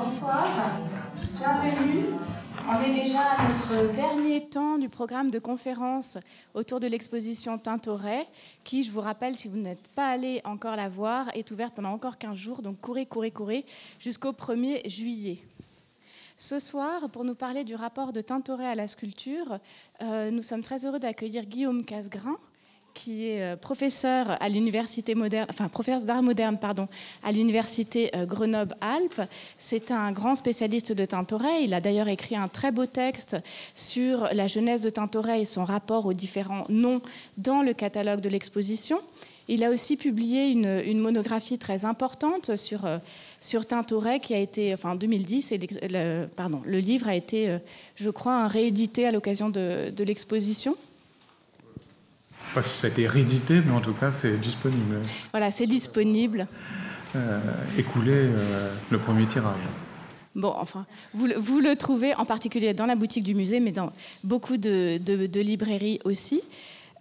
Bonsoir, bienvenue. On est déjà à notre dernier temps du programme de conférence autour de l'exposition Tintoret, qui, je vous rappelle, si vous n'êtes pas allé encore la voir, est ouverte pendant encore 15 jours. Donc courez, courez, courez jusqu'au 1er juillet. Ce soir, pour nous parler du rapport de Tintoret à la sculpture, euh, nous sommes très heureux d'accueillir Guillaume Casgrain, qui est euh, professeur à l'université moderne, enfin professeur d'art moderne, pardon, à l'université euh, Grenoble-Alpes. C'est un grand spécialiste de Tintoret. Il a d'ailleurs écrit un très beau texte sur la jeunesse de Tintoret et son rapport aux différents noms dans le catalogue de l'exposition. Il a aussi publié une, monographie très importante sur, euh, sur Tintoret qui a été, enfin en 2010, et le, livre a été, je crois, réédité à l'occasion de, l'exposition pas si ça a été réédité, mais en tout cas, c'est disponible. Voilà, c'est disponible. Euh, écoulé euh, le premier tirage. Bon, enfin, vous, vous, le trouvez en particulier dans la boutique du musée, mais dans beaucoup de, de librairies aussi.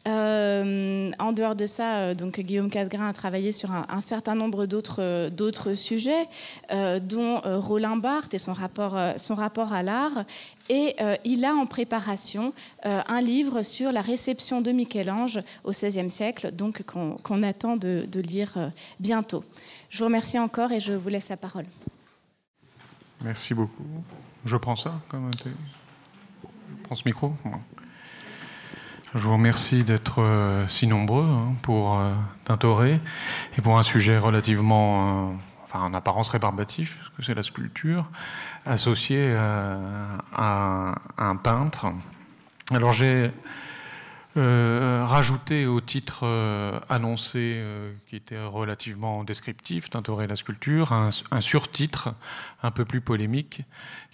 Euh, en dehors de ça, euh, donc Guillaume Casgrain a travaillé sur un, certain nombre d'autres euh, sujets, dont Roland Barthes et son rapport, son rapport à l'art. Et il a en préparation un livre sur la réception de Michel-Ange au XVIe siècle, donc qu'on attend de, de lire bientôt. Je vous remercie encore et je vous laisse la parole. Merci beaucoup. Je prends ça comme Je prends ce micro. Je vous remercie d'être euh, si nombreux hein, pour euh, Tintoret et pour un sujet relativement, euh, enfin en apparence rébarbatif, parce que c'est la sculpture, associée à, un peintre. Alors j'ai rajouté au titre annoncé, qui était relativement descriptif, Tintoret et la sculpture, un, un, surtitre un peu plus polémique,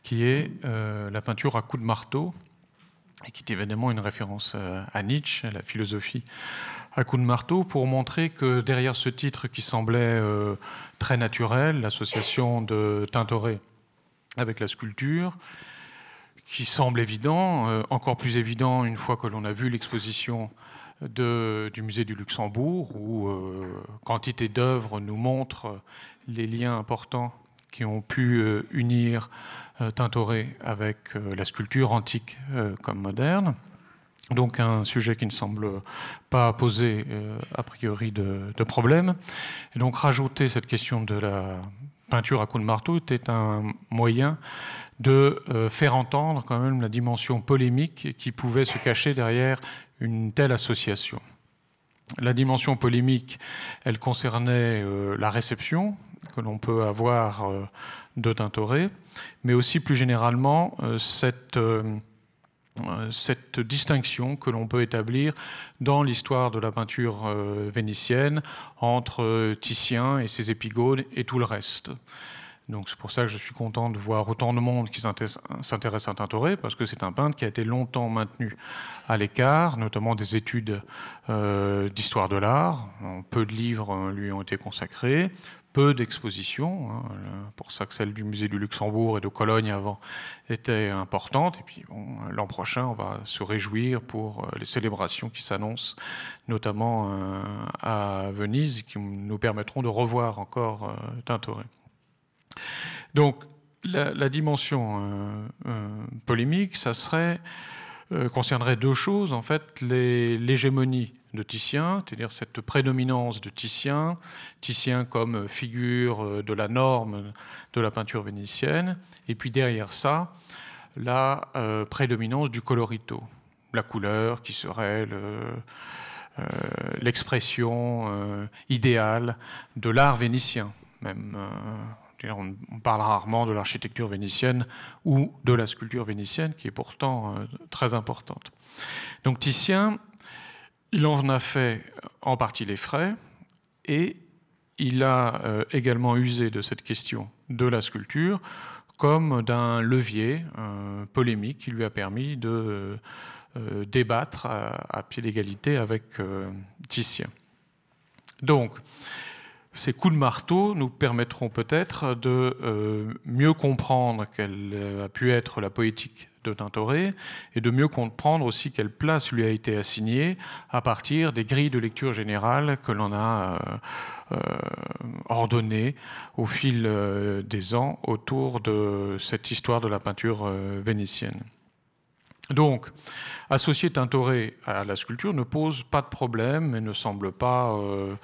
qui est la peinture à coups de marteau et qui est évidemment une référence euh, à Nietzsche, à la philosophie à coup de marteau, pour montrer que derrière ce titre qui semblait euh, très naturel, l'association de Tintoret avec la sculpture, qui semble évident, euh, encore plus évident une fois que l'on a vu l'exposition du musée du Luxembourg, où quantité d'œuvres nous montrent les liens importants qui ont pu unir euh, Tintoret avec euh, la sculpture antique euh, comme moderne. Donc un sujet qui ne semble pas poser a priori de, de, problème. Et donc rajouter cette question de la peinture à coups de marteau était un moyen de faire entendre quand même la dimension polémique qui pouvait se cacher derrière une telle association. La dimension polémique, elle concernait la réception que l'on peut avoir de Tintoret, mais aussi plus généralement euh, cette, euh, cette distinction que l'on peut établir dans l'histoire de la peinture euh, vénitienne entre Titien et ses épigones et tout le reste. Donc c'est pour ça que je suis content de voir autant de monde qui s'intéresse à Tintoret, parce que c'est un peintre qui a été longtemps maintenu à l'écart, notamment des études d'histoire de l'art. Peu de livres lui ont été consacrés, peu d'expositions. Hein, pour ça que celle du musée du Luxembourg et de Cologne avant était importante. Et puis l'an prochain, on va se réjouir pour euh, les célébrations qui s'annoncent, notamment euh, à Venise, qui nous permettront de revoir encore euh, Tintoret. Donc la, dimension polémique, ça serait concernerait deux choses. En fait, l'hégémonie de Titien, c'est-à-dire cette prédominance de Titien, Titien comme figure euh, de la norme de la peinture vénitienne, et puis derrière ça, la euh, prédominance du colorito, la couleur qui serait euh, l'expression idéale de l'art vénitien. Même, on, parle rarement de l'architecture vénitienne ou de la sculpture vénitienne, qui est pourtant très importante. Donc Titien il en a fait en partie les frais et il a euh, également usé de cette question de la sculpture comme d'un levier euh, polémique qui lui a permis de euh, débattre à, pied d'égalité avec Titien. Donc, ces coups de marteau nous permettront peut-être de euh, mieux comprendre quelle a pu être la poétique de Tintoret et de mieux comprendre aussi quelle place lui a été assignée à partir des grilles de lecture générales que l'on a euh, euh, ordonnées au fil des ans autour de cette histoire de la peinture vénitienne. Donc, associer Tintoret à la sculpture ne pose pas de problème et ne semble pas euh,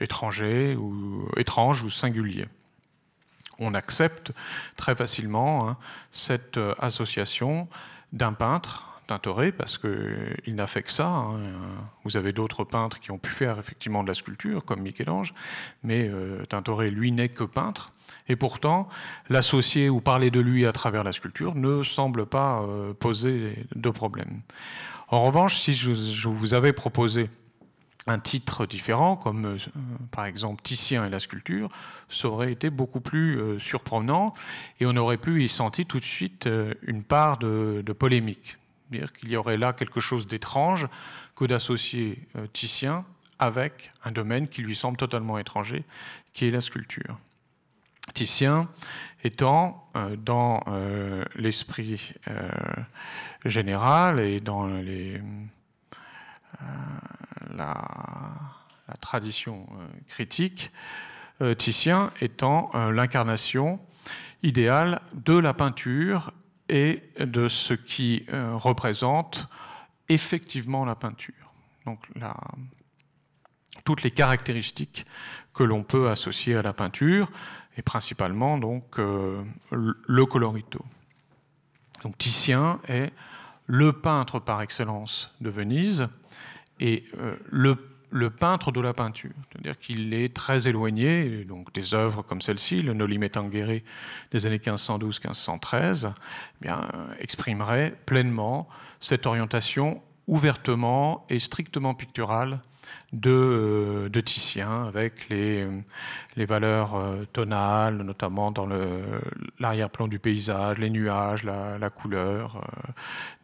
étranger ou étrange ou singulier. On accepte très facilement hein, cette euh, association d'un peintre, Tintoret, parce qu'il n'a fait que ça. Hein. Vous avez d'autres peintres qui ont pu faire effectivement de la sculpture, comme Michel-Ange, mais euh, Tintoret, lui, n'est que peintre. Et pourtant, l'associer ou parler de lui à travers la sculpture ne semble pas poser de problème. En revanche, si je vous avais proposé un titre différent, comme euh, par exemple Titien et la sculpture, ça aurait été beaucoup plus euh, surprenant et on aurait pu y sentir tout de suite euh, une part de, polémique. Dire qu'il y aurait là quelque chose d'étrange que d'associer Titien avec un domaine qui lui semble totalement étranger, qui est la sculpture. Titien étant dans l'esprit général et dans les la, tradition euh, critique, euh, Titien étant euh, l'incarnation idéale de la peinture et de ce qui représente effectivement la peinture. Donc toutes les caractéristiques que l'on peut associer à la peinture, et principalement donc le colorito. Donc Titien est le peintre par excellence de Venise, et euh, le, peintre de la peinture, c'est-à-dire qu'il est très éloigné donc des œuvres comme celle-ci, le Noli Tangere des années 1512-1513, eh exprimerait pleinement cette orientation ouvertement et strictement picturale de, euh, de Titien, avec les, les valeurs euh, tonales, notamment dans l'arrière-plan du paysage, les nuages, la, couleur euh,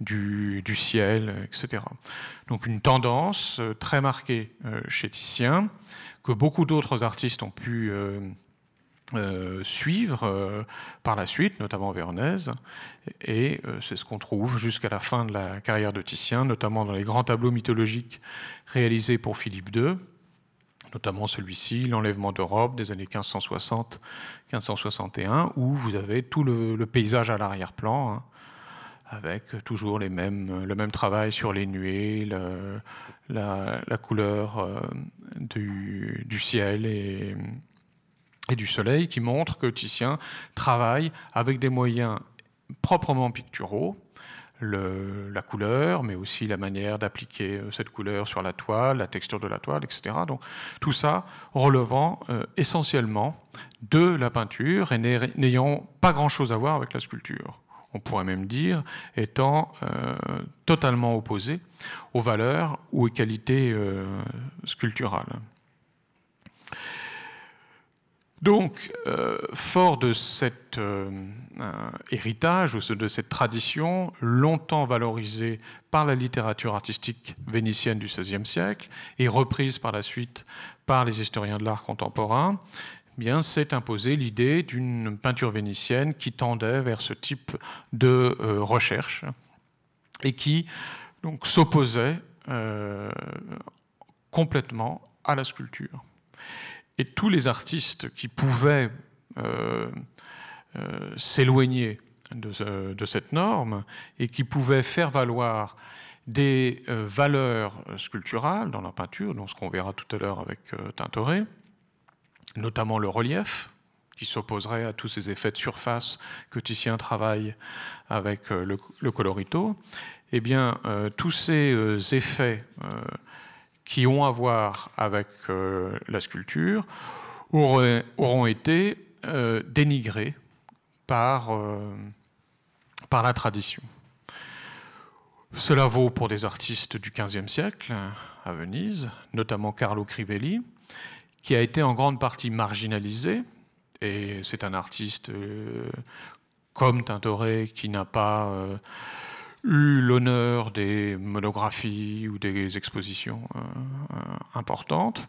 du, du, ciel, etc. Donc une tendance très marquée chez Titien, que beaucoup d'autres artistes ont pu euh, suivre euh, par la suite, notamment Véronèse, et euh, c'est ce qu'on trouve jusqu'à la fin de la carrière de Titien, notamment dans les grands tableaux mythologiques réalisés pour Philippe II, notamment celui-ci, L'enlèvement d'Europe des années 1560-1561, où vous avez tout le, paysage à l'arrière-plan, hein, avec toujours les mêmes, le même travail sur les nuées, la, couleur du, du, ciel et et du soleil qui montre que Titien travaille avec des moyens proprement picturaux, la couleur, mais aussi la manière d'appliquer euh, cette couleur sur la toile, la texture de la toile, etc. Donc tout ça relevant euh, essentiellement de la peinture et n'ayant pas grand-chose à voir avec la sculpture. On pourrait même dire étant euh, totalement opposé aux valeurs ou aux qualités sculpturales. Donc, euh, fort de cet euh, héritage ou de cette tradition, longtemps valorisée par la littérature artistique vénitienne du XVIe siècle et reprise par la suite par les historiens de l'art contemporain, eh s'est imposée l'idée d'une peinture vénitienne qui tendait vers ce type de euh, recherche et qui donc s'opposait complètement à la sculpture. Et tous les artistes qui pouvaient euh, euh, s'éloigner de, cette norme et qui pouvaient faire valoir des euh, valeurs sculpturales dans la peinture, dans ce qu'on verra tout à l'heure avec Tintoret, notamment le relief, qui s'opposerait à tous ces effets de surface que Titien travaille avec le, le colorito, eh bien, tous ces effets qui ont à voir avec euh, la sculpture auront été euh, dénigrés par, euh, par la tradition. Cela vaut pour des artistes du XVe siècle à Venise, notamment Carlo Crivelli, qui a été en grande partie marginalisé, et c'est un artiste comme Tintoret qui n'a pas eu l'honneur des monographies ou des expositions euh, euh, importantes,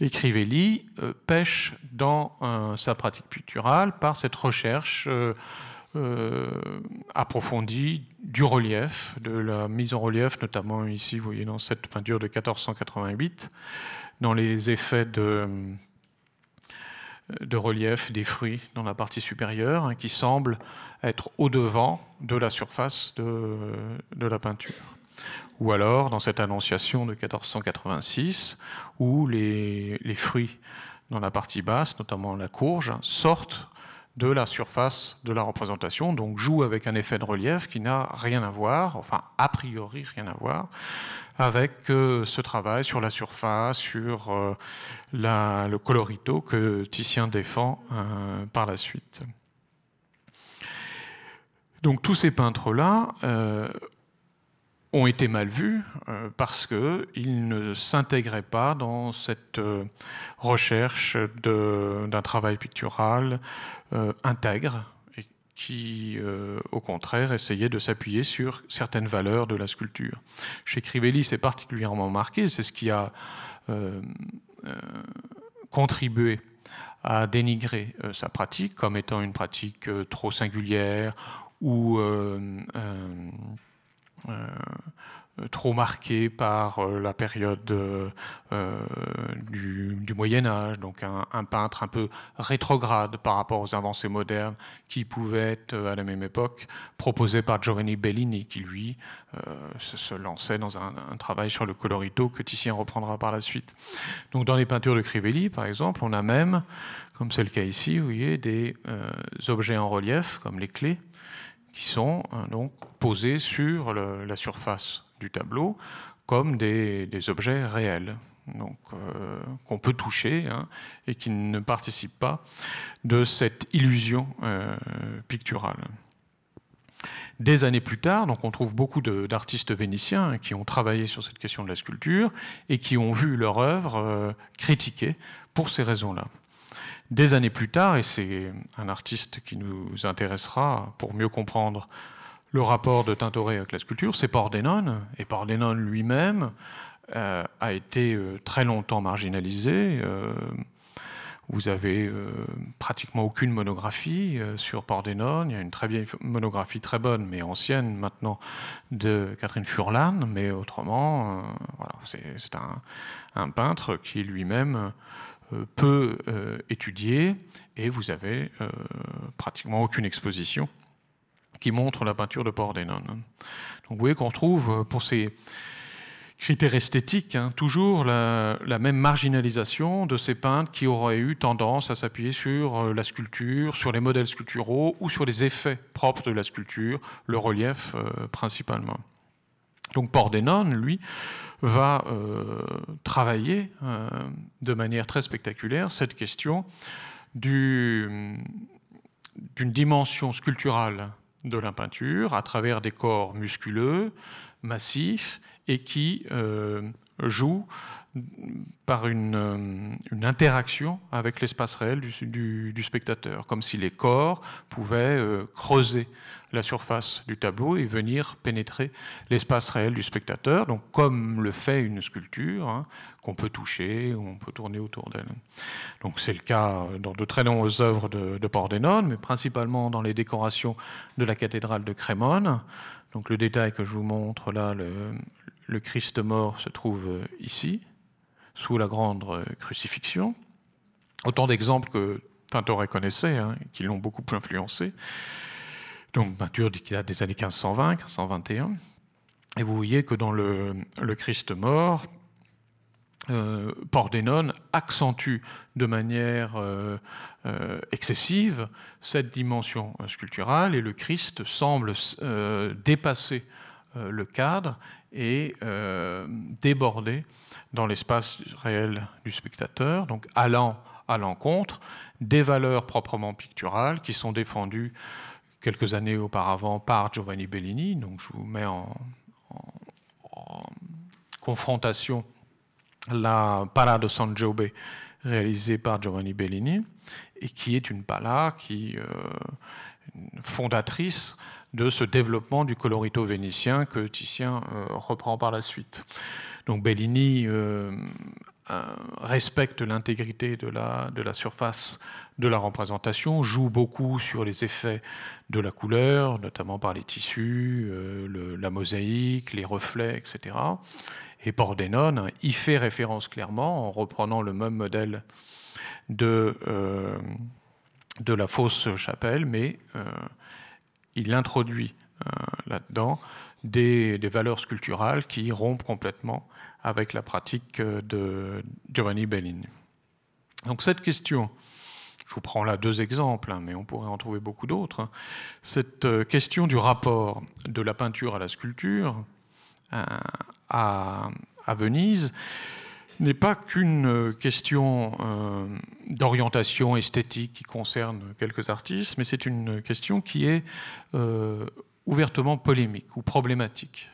Et Crivelli pêche dans sa pratique picturale par cette recherche approfondie du relief, de la mise en relief, notamment ici, vous voyez dans cette peinture de 1488, dans les effets de, de relief des fruits dans la partie supérieure, hein, qui semble être au-devant de la surface de, la peinture. Ou alors dans cette annonciation de 1486, où les, fruits dans la partie basse, notamment la courge, sortent de la surface de la représentation, donc joue avec un effet de relief qui n'a rien à voir, enfin a priori rien à voir, avec euh, ce travail sur la surface, sur euh, le colorito que Titien défend euh, par la suite. Donc tous ces peintres-là ont été mal vus parce qu'ils ne s'intégraient pas dans cette recherche d'un travail pictural intègre qui, euh, au contraire, essayait de s'appuyer sur certaines valeurs de la sculpture. Chez Crivelli, c'est particulièrement marqué, c'est ce qui a euh, euh, contribué à dénigrer sa pratique comme étant une pratique trop singulière ou euh, trop marqué par euh, la période euh, du, Moyen Âge, donc un, peintre un peu rétrograde par rapport aux avancées modernes qui pouvaient être à la même époque proposées par Giovanni Bellini, qui lui se, lançait dans un, travail sur le colorito que Titien reprendra par la suite. Donc dans les peintures de Crivelli, par exemple, on a même, comme c'est le cas ici, vous voyez, des objets en relief, comme les clés, qui sont donc posés sur la surface du tableau comme des, objets réels, euh, qu'on peut toucher hein, et qui ne participent pas de cette illusion euh, picturale. Des années plus tard, on trouve beaucoup d'artistes vénitiens qui ont travaillé sur cette question de la sculpture et qui ont vu leur œuvre euh, critiquée pour ces raisons-là. Des années plus tard, et c'est un artiste qui nous intéressera pour mieux comprendre le rapport de Tintoret avec la sculpture, c'est Pordenone. Et Pordenone lui-même euh, a été euh, très longtemps marginalisé. Euh, vous avez pratiquement aucune monographie sur Pordenone. Il y a une très vieille monographie très bonne, mais ancienne maintenant, de Catherine Furlan. Mais autrement, c'est un, peintre qui lui-même peut étudier et vous avez pratiquement aucune exposition qui montre la peinture de Pordenone. Donc vous voyez qu'on trouve euh, pour ces critères esthétiques hein, toujours la, même marginalisation de ces peintres qui auraient eu tendance à s'appuyer sur euh, la sculpture, sur les modèles sculpturaux ou sur les effets propres de la sculpture, le relief euh, principalement. Donc Pordenone, lui, va travailler de manière très spectaculaire cette question d'une dimension sculpturale de la peinture à travers des corps musculeux, massifs, et qui euh, jouent par une, euh, une, interaction avec l'espace réel du, spectateur, comme si les corps pouvaient euh, creuser la surface du tableau et venir pénétrer l'espace réel du spectateur, donc comme le fait une sculpture, hein, qu'on peut toucher, on peut tourner autour d'elle. Donc c'est le cas dans de très nombreuses œuvres de, de Pordenone, mais principalement dans les décorations de la cathédrale de Crémone. Donc le détail que je vous montre là, le, le Christ mort se trouve ici, sous la grande crucifixion. Autant d'exemples que Tintoret connaissait, hein, qui l'ont beaucoup influencé. Donc, peinture des années 1520, 1521. Et vous voyez que dans le, Christ mort, euh, Pordenone accentue de manière euh, euh, excessive cette dimension sculpturale et le Christ semble dépasser le cadre et euh, déborder dans l'espace réel du spectateur, donc allant à l'encontre des valeurs proprement picturales qui sont défendues quelques années auparavant par Giovanni Bellini. Donc je vous mets en, confrontation la Pala de San Giobbe réalisée par Giovanni Bellini et qui est une pala qui euh, fondatrice de ce développement du colorito vénitien que Titien euh, reprend par la suite. Donc Bellini euh, respecte l'intégrité de la, de la surface de la représentation, joue beaucoup sur les effets de la couleur, notamment par les tissus, la mosaïque, les reflets, etc. Et Pordenone y fait référence clairement en reprenant le même modèle de, de la fausse chapelle, mais il introduit là-dedans des, valeurs sculpturales qui rompent complètement avec la pratique de Giovanni Bellini. Donc cette question, je vous prends là deux exemples, hein, mais on pourrait en trouver beaucoup d'autres, hein. cette euh, question du rapport de la peinture à la sculpture euh, à, Venise n'est pas qu'une question euh, d'orientation esthétique qui concerne quelques artistes, mais c'est une question qui est ouvertement polémique ou problématique.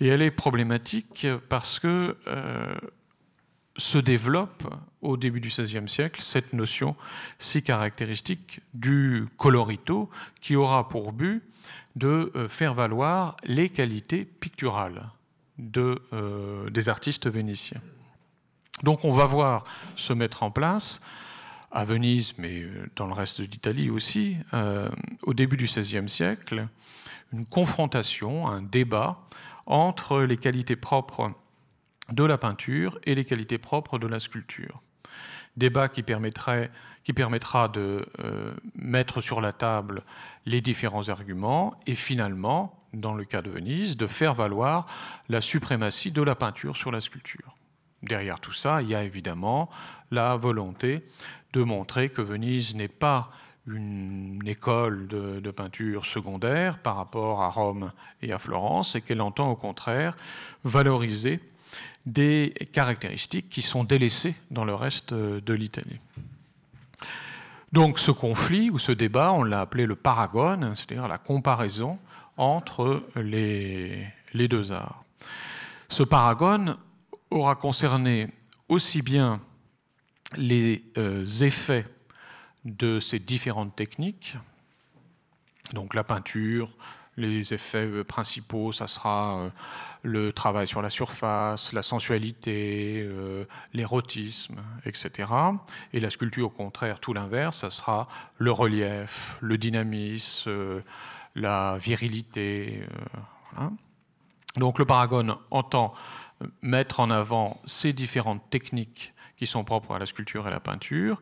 Et elle est problématique parce que euh, se développe au début du XVIe siècle cette notion si caractéristique du colorito qui aura pour but de euh, faire valoir les qualités picturales de, euh, des artistes vénitiens. Donc on va voir se mettre en place à Venise, mais euh, dans le reste d'Italie aussi, euh, au début du XVIe siècle, une confrontation, un débat entre les qualités propres de la peinture et les qualités propres de la sculpture. Débat qui, permettrait, qui permettra de euh, mettre sur la table les différents arguments et finalement, dans le cas de Venise, de faire valoir la suprématie de la peinture sur la sculpture. Derrière tout ça, il y a évidemment la volonté de montrer que Venise n'est pas une école de, peinture secondaire par rapport à Rome et à Florence, et qu'elle entend au contraire valoriser des caractéristiques qui sont délaissées dans le reste de l'Italie. Donc ce conflit ou ce débat, on l'a appelé le paragone, c'est-à-dire la comparaison entre les, les deux arts. Ce paragone aura concerné aussi bien les euh, effets de ces différentes techniques, donc la peinture, les effets euh, principaux, ça sera euh, le travail sur la surface, la sensualité, l'érotisme, etc. Et la sculpture, au contraire, tout l'inverse, ça sera le relief, le dynamisme, la virilité. Donc le paragone entend mettre en avant ces différentes techniques qui sont propres à la sculpture et à la peinture,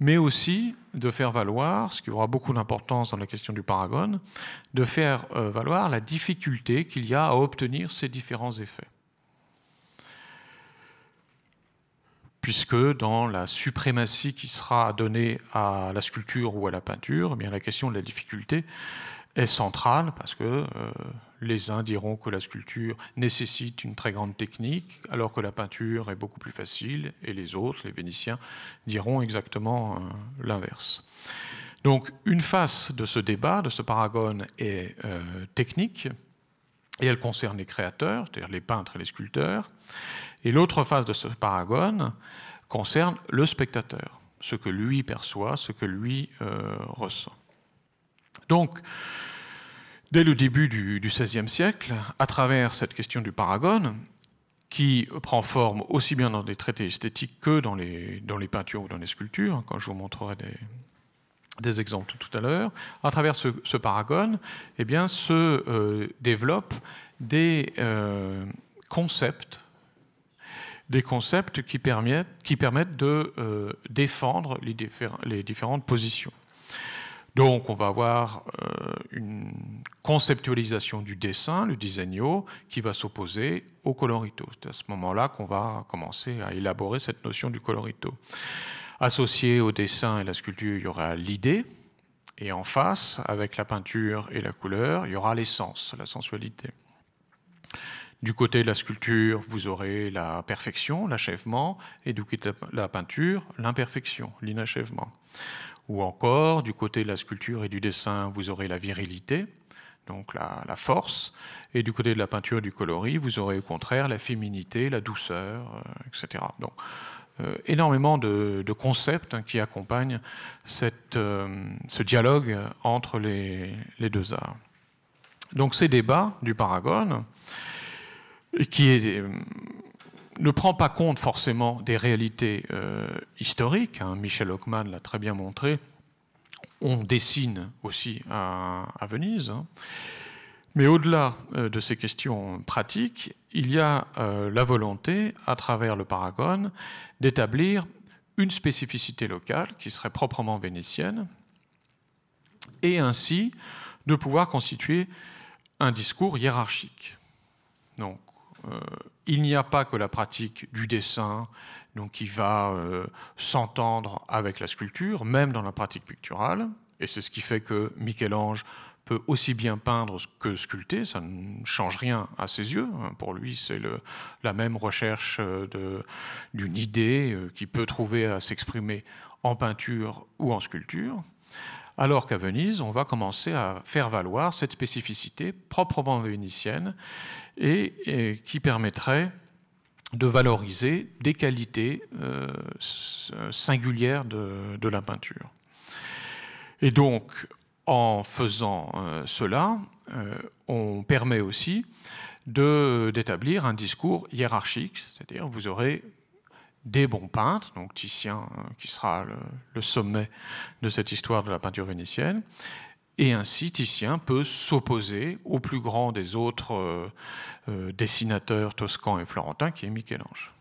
mais aussi de faire valoir, ce qui aura beaucoup d'importance dans la question du paragone, de faire euh, valoir la difficulté qu'il y a à obtenir ces différents effets. Puisque dans la suprématie qui sera donnée à la sculpture ou à la peinture, eh bien la question de la difficulté est centrale parce que euh, les uns diront que la sculpture nécessite une très grande technique, alors que la peinture est beaucoup plus facile, et les autres, les Vénitiens, diront exactement euh, l'inverse. Donc une face de ce débat, de ce paragone, est euh, technique, et elle concerne les créateurs, c'est-à-dire les peintres et les sculpteurs, et l'autre face de ce paragone concerne le spectateur, ce que lui perçoit, ce que lui ressent. Donc, dès le début du XVIe siècle, à travers cette question du paragone, qui prend forme aussi bien dans des traités esthétiques que dans les, peintures ou dans les sculptures, hein, quand je vous montrerai des, exemples tout à l'heure, à travers ce, paragone, eh bien, se euh, développent des euh, concepts des concepts qui permettent, de euh, défendre les différentes positions. Donc on va avoir euh, une conceptualisation du dessin, le disegno, qui va s'opposer au colorito. C'est à ce moment-là qu'on va commencer à élaborer cette notion du colorito. Associé au dessin et la sculpture, il y aura l'idée, et en face, avec la peinture et la couleur, il y aura l'essence, la sensualité. Du côté de la sculpture, vous aurez la perfection, l'achèvement, et du côté de la peinture, l'imperfection, l'inachèvement. Ou encore, du côté de la sculpture et du dessin, vous aurez la virilité, donc la, force, et du côté de la peinture et du coloris, vous aurez au contraire la féminité, la douceur, euh, etc. Donc, euh, énormément de, concepts hein, qui accompagnent cette, euh, ce dialogue entre les, les, deux arts. Donc ces débats du Paragone, qui est ne prend pas compte forcément des réalités euh, historiques. Hein. Michel Hockman l'a très bien montré. On dessine aussi à, Venise. Hein. Mais au-delà euh, de ces questions pratiques, il y a euh, la volonté, à travers le Paragone, d'établir une spécificité locale qui serait proprement vénitienne, et ainsi de pouvoir constituer un discours hiérarchique. Donc, il n'y a pas que la pratique du dessin, donc qui va euh, s'entendre avec la sculpture, même dans la pratique picturale, et c'est ce qui fait que Michel-Ange peut aussi bien peindre que sculpter, ça ne change rien à ses yeux. Pour lui, c'est la même recherche euh, d'une idée qui peut trouver à s'exprimer en peinture ou en sculpture. Alors qu'à Venise, on va commencer à faire valoir cette spécificité proprement vénitienne et, qui permettrait de valoriser des qualités euh, singulières de, la peinture. Et donc, en faisant euh, cela, euh, on permet aussi d'établir un discours hiérarchique, c'est-à-dire vous aurez des bons peintres, donc Titien euh, qui sera le, sommet de cette histoire de la peinture vénitienne, et ainsi Titien peut s'opposer au plus grand des autres euh, euh, dessinateurs toscans et florentins, qui est Michel-Ange.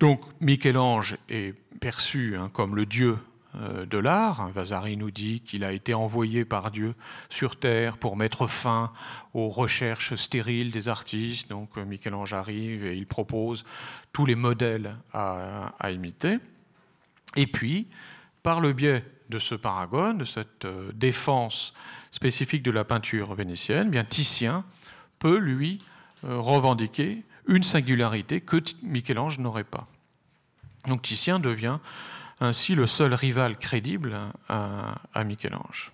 Donc Michel-Ange est perçu hein, comme le dieu de l'art. Vasari nous dit qu'il a été envoyé par Dieu sur Terre pour mettre fin aux recherches stériles des artistes. Donc euh, Michel-Ange arrive et il propose tous les modèles à, imiter. Et puis, par le biais de ce paragone, de cette euh, défense spécifique de la peinture vénitienne, bien Titien peut lui revendiquer une singularité que Michel-Ange n'aurait pas. Donc Titien devient ainsi le seul rival crédible à, Michel-Ange.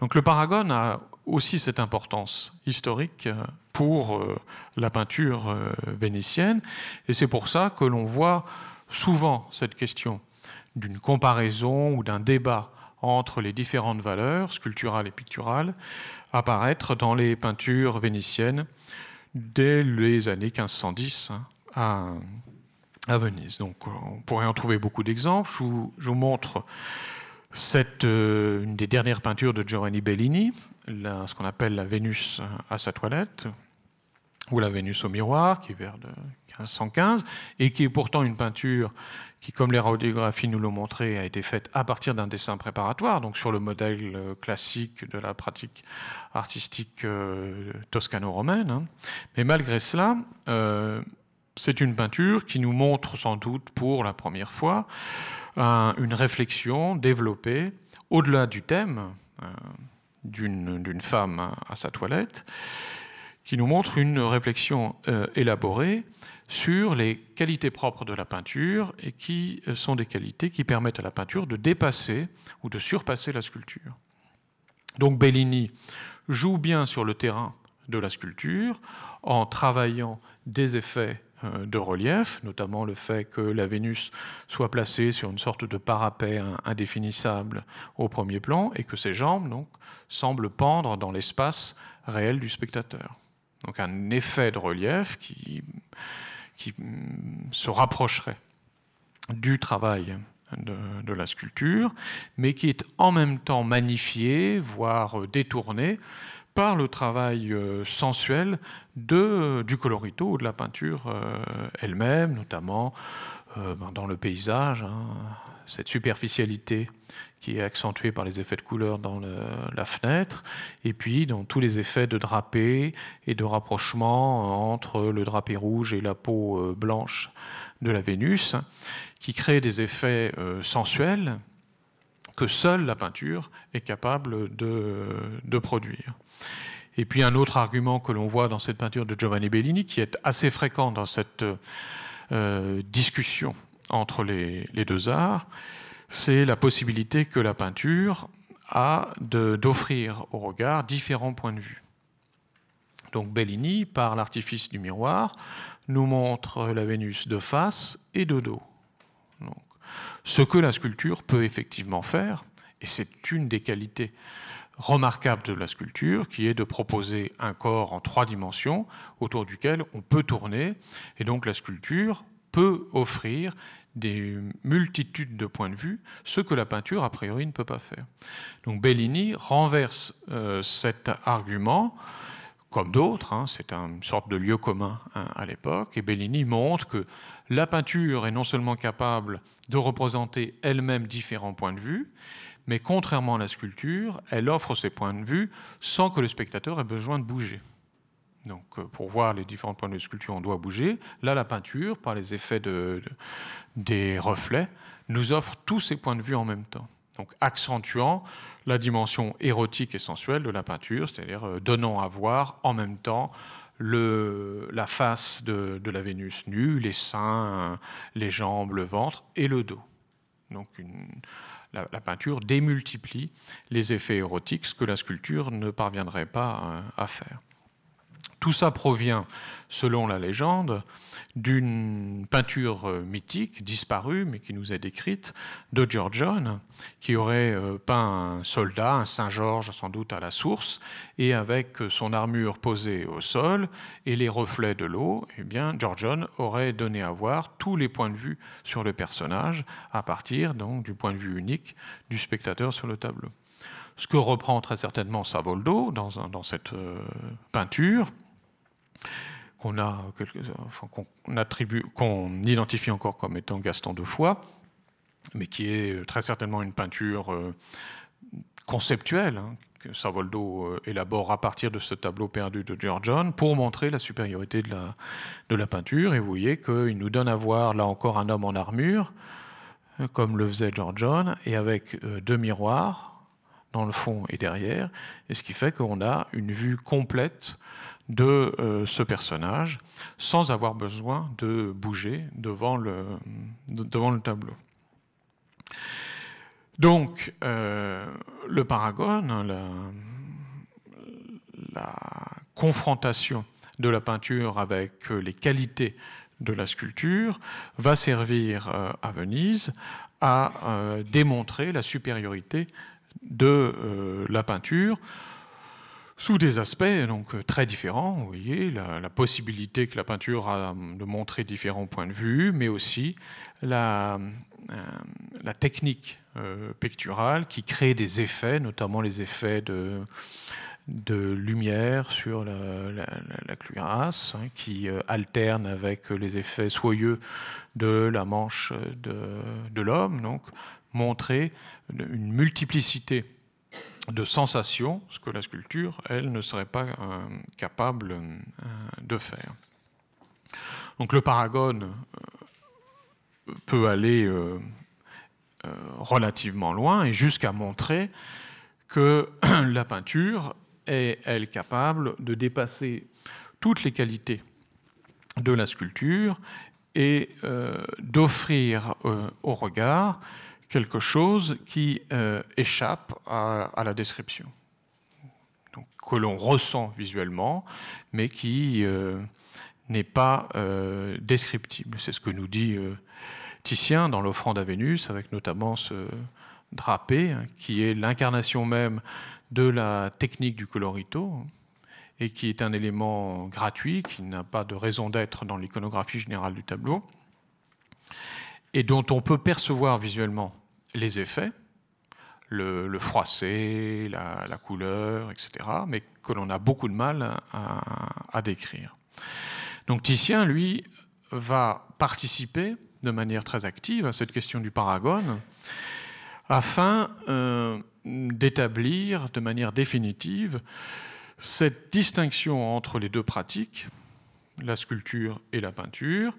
Donc le Paragone a aussi cette importance historique pour euh, la peinture euh, vénitienne, et c'est pour ça que l'on voit souvent cette question d'une comparaison ou d'un débat entre les différentes valeurs sculpturales et picturales apparaître dans les peintures vénitiennes dès les années 1510 hein, à, à Venise. Donc on pourrait en trouver beaucoup d'exemples. Je, vous, montre euh, une des dernières peintures de Giovanni Bellini, ce qu'on appelle la Vénus à sa toilette, ou la Vénus au miroir, qui est vers de 1515, et qui est pourtant une peinture qui, comme les radiographies nous l'ont montré, a été faite à partir d'un dessin préparatoire, donc sur le modèle euh, classique de la pratique artistique euh, toscano-romaine. Hein. Mais malgré cela, c'est une peinture qui nous montre sans doute pour la première fois une réflexion développée au-delà du thème euh, d'une femme à sa toilette, qui nous montre une réflexion euh, élaborée sur les qualités propres de la peinture et qui sont des qualités qui permettent à la peinture de dépasser ou de surpasser la sculpture. Donc Bellini joue bien sur le terrain de la sculpture en travaillant des effets euh, de relief, notamment le fait que la Vénus soit placée sur une sorte de parapet indéfinissable au premier plan et que ses jambes semblent pendre dans l'espace réel du spectateur. Donc un effet de relief qui, mm, se rapprocherait du travail de, de, la sculpture, mais qui est en même temps magnifié, voire détourné, par le travail euh, sensuel de, du colorito ou de la peinture euh, elle-même, notamment euh, ben, dans le paysage, hein, cette superficialité qui est accentuée par les effets de couleur dans la fenêtre, et puis dans tous les effets de drapé et de rapprochement entre le drapé rouge et la peau blanche de la Vénus, qui créent des effets sensuels que seule la peinture est capable de, produire. Et puis un autre argument que l'on voit dans cette peinture de Giovanni Bellini, qui est assez fréquent dans cette euh, discussion entre les, deux arts, c'est la possibilité que la peinture a d'offrir au regard différents points de vue. Donc Bellini, par l'artifice du miroir, nous montre la Vénus de face et de dos. Ce que la sculpture peut effectivement faire, et c'est une des qualités remarquable de la sculpture, qui est de proposer un corps en trois dimensions autour duquel on peut tourner. Et donc la sculpture peut offrir des multitudes de points de vue, ce que la peinture, a priori, ne peut pas faire. Donc Bellini renverse euh, cet argument, comme d'autres, hein, c'est une sorte de lieu commun hein, à l'époque, et Bellini montre que la peinture est non seulement capable de représenter elle-même différents points de vue, mais contrairement à la sculpture, elle offre ces points de vue sans que le spectateur ait besoin de bouger. Donc, euh, pour voir les différents points de vue sculpture, on doit bouger. Là, la peinture, par les effets des reflets, nous offre tous ces points de vue en même temps. Donc, accentuant la dimension érotique et sensuelle de la peinture, c'est-à-dire euh, donnant à voir en même temps la face de, la Vénus nue, les seins, les jambes, le ventre et le dos. Donc, la, peinture démultiplie les effets érotiques, ce que la sculpture ne parviendrait pas euh, à faire. Tout ça provient, selon la légende, d'une peinture euh, mythique, disparue, mais qui nous est décrite, de Giorgione, qui aurait euh, peint un soldat, un Saint-Georges sans doute à la source, et avec son armure posée au sol et les reflets de l'eau, eh bien, Giorgione aurait donné à voir tous les points de vue sur le personnage, à partir du point de vue unique du spectateur sur le tableau. Ce que reprend très certainement Savoldo dans, cette euh, peinture, qu'on attribue, qu'on identifie encore comme étant Gaston de Foix, mais qui est très certainement une peinture euh, conceptuelle hein, que Savoldo euh, élabore à partir de ce tableau perdu de Giorgione pour montrer la supériorité de la, de la peinture. Et vous voyez qu'il nous donne à voir là encore un homme en armure, comme le faisait Giorgione, et avec deux miroirs le fond et derrière, et ce qui fait qu'on a une vue complète de euh, ce personnage sans avoir besoin de bouger devant le, tableau. Donc, euh, le paragone, la, la, confrontation de la peinture avec les qualités de la sculpture va servir euh, à Venise à démontrer la supériorité de la peinture sous des aspects donc euh, très différents. Vous la, possibilité que la peinture a de montrer différents points de vue, mais aussi la, euh, technique euh, picturale qui crée des effets, notamment les effets de, lumière sur la, cuirasse, hein, qui alterne avec les effets soyeux de la manche de, de l'homme, donc montrer une multiplicité de sensations, ce que la sculpture, elle, ne serait pas euh, capable euh, de faire. Donc le paragone euh, peut aller relativement loin et jusqu'à montrer que la peinture est, elle, capable de dépasser toutes les qualités de la sculpture et d'offrir au regard quelque chose qui euh, échappe à, la description, que l'on ressent visuellement, mais qui euh, n'est pas euh, descriptible. C'est ce que nous dit Titien dans l'offrande à Vénus, avec notamment ce drapé, hein, qui est l'incarnation même de la technique du colorito, et qui est un élément gratuit, qui n'a pas de raison d'être dans l'iconographie générale du tableau et dont on peut percevoir visuellement les effets, le, froissé, la, couleur, etc., mais que l'on a beaucoup de mal à, décrire. Donc Titien, lui, va participer de manière très active à cette question du paragone afin euh, d'établir de manière définitive cette distinction entre les deux pratiques, la sculpture et la peinture,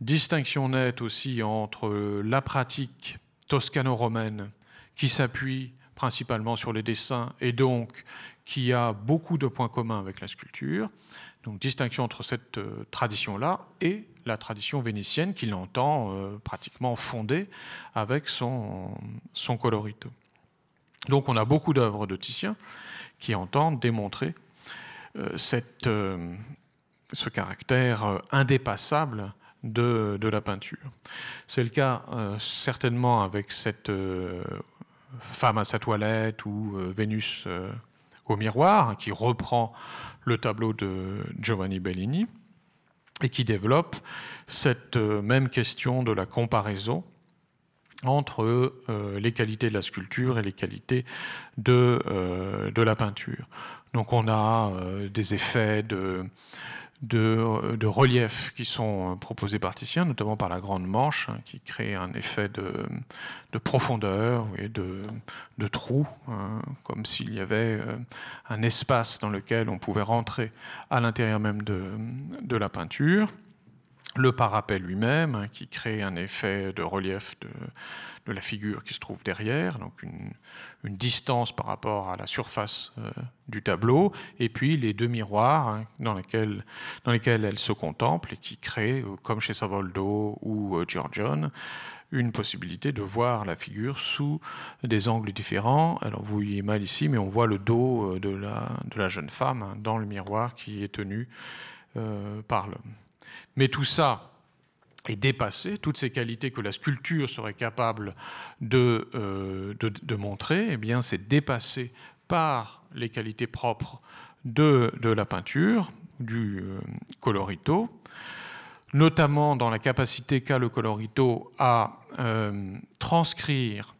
Distinction nette aussi entre la pratique toscano-romaine qui s'appuie principalement sur les dessins et donc qui a beaucoup de points communs avec la sculpture. Donc distinction entre cette euh, tradition-là et la tradition vénitienne qu'il entend euh, pratiquement fonder avec son, colorito. Donc on a beaucoup d'œuvres de Titien qui entendent démontrer euh, ce caractère indépassable de, la peinture. C'est le cas euh, certainement avec cette euh, Femme à sa toilette ou Vénus au miroir, qui reprend le tableau de Giovanni Bellini et qui développe cette même question de la comparaison entre euh, les qualités de la sculpture et les qualités de, euh, de la peinture. Donc on a euh, des effets de, de, relief qui sont proposés par Titien, notamment par la grande manche, hein, qui crée un effet de, de profondeur et de, trou, hein, comme s'il y avait un espace dans lequel on pouvait rentrer à l'intérieur même de la peinture le parapet lui-même, hein, qui crée un effet de relief de, la figure qui se trouve derrière, donc une, distance par rapport à la surface euh, du tableau, et puis les deux miroirs hein, dans, lesquels, dans elle se contemple et qui créent, euh, comme chez Savoldo ou euh, Giorgione, une possibilité de voir la figure sous des angles différents. Alors vous voyez mal ici, mais on voit le dos de la, de la jeune femme hein, dans le miroir qui est tenu par l'homme. Mais tout ça est dépassé, toutes ces qualités que la sculpture serait capable de, euh, montrer, eh c'est dépassé par les qualités propres de, de la peinture, du euh, colorito, notamment dans la capacité qu'a le colorito à euh, transcrire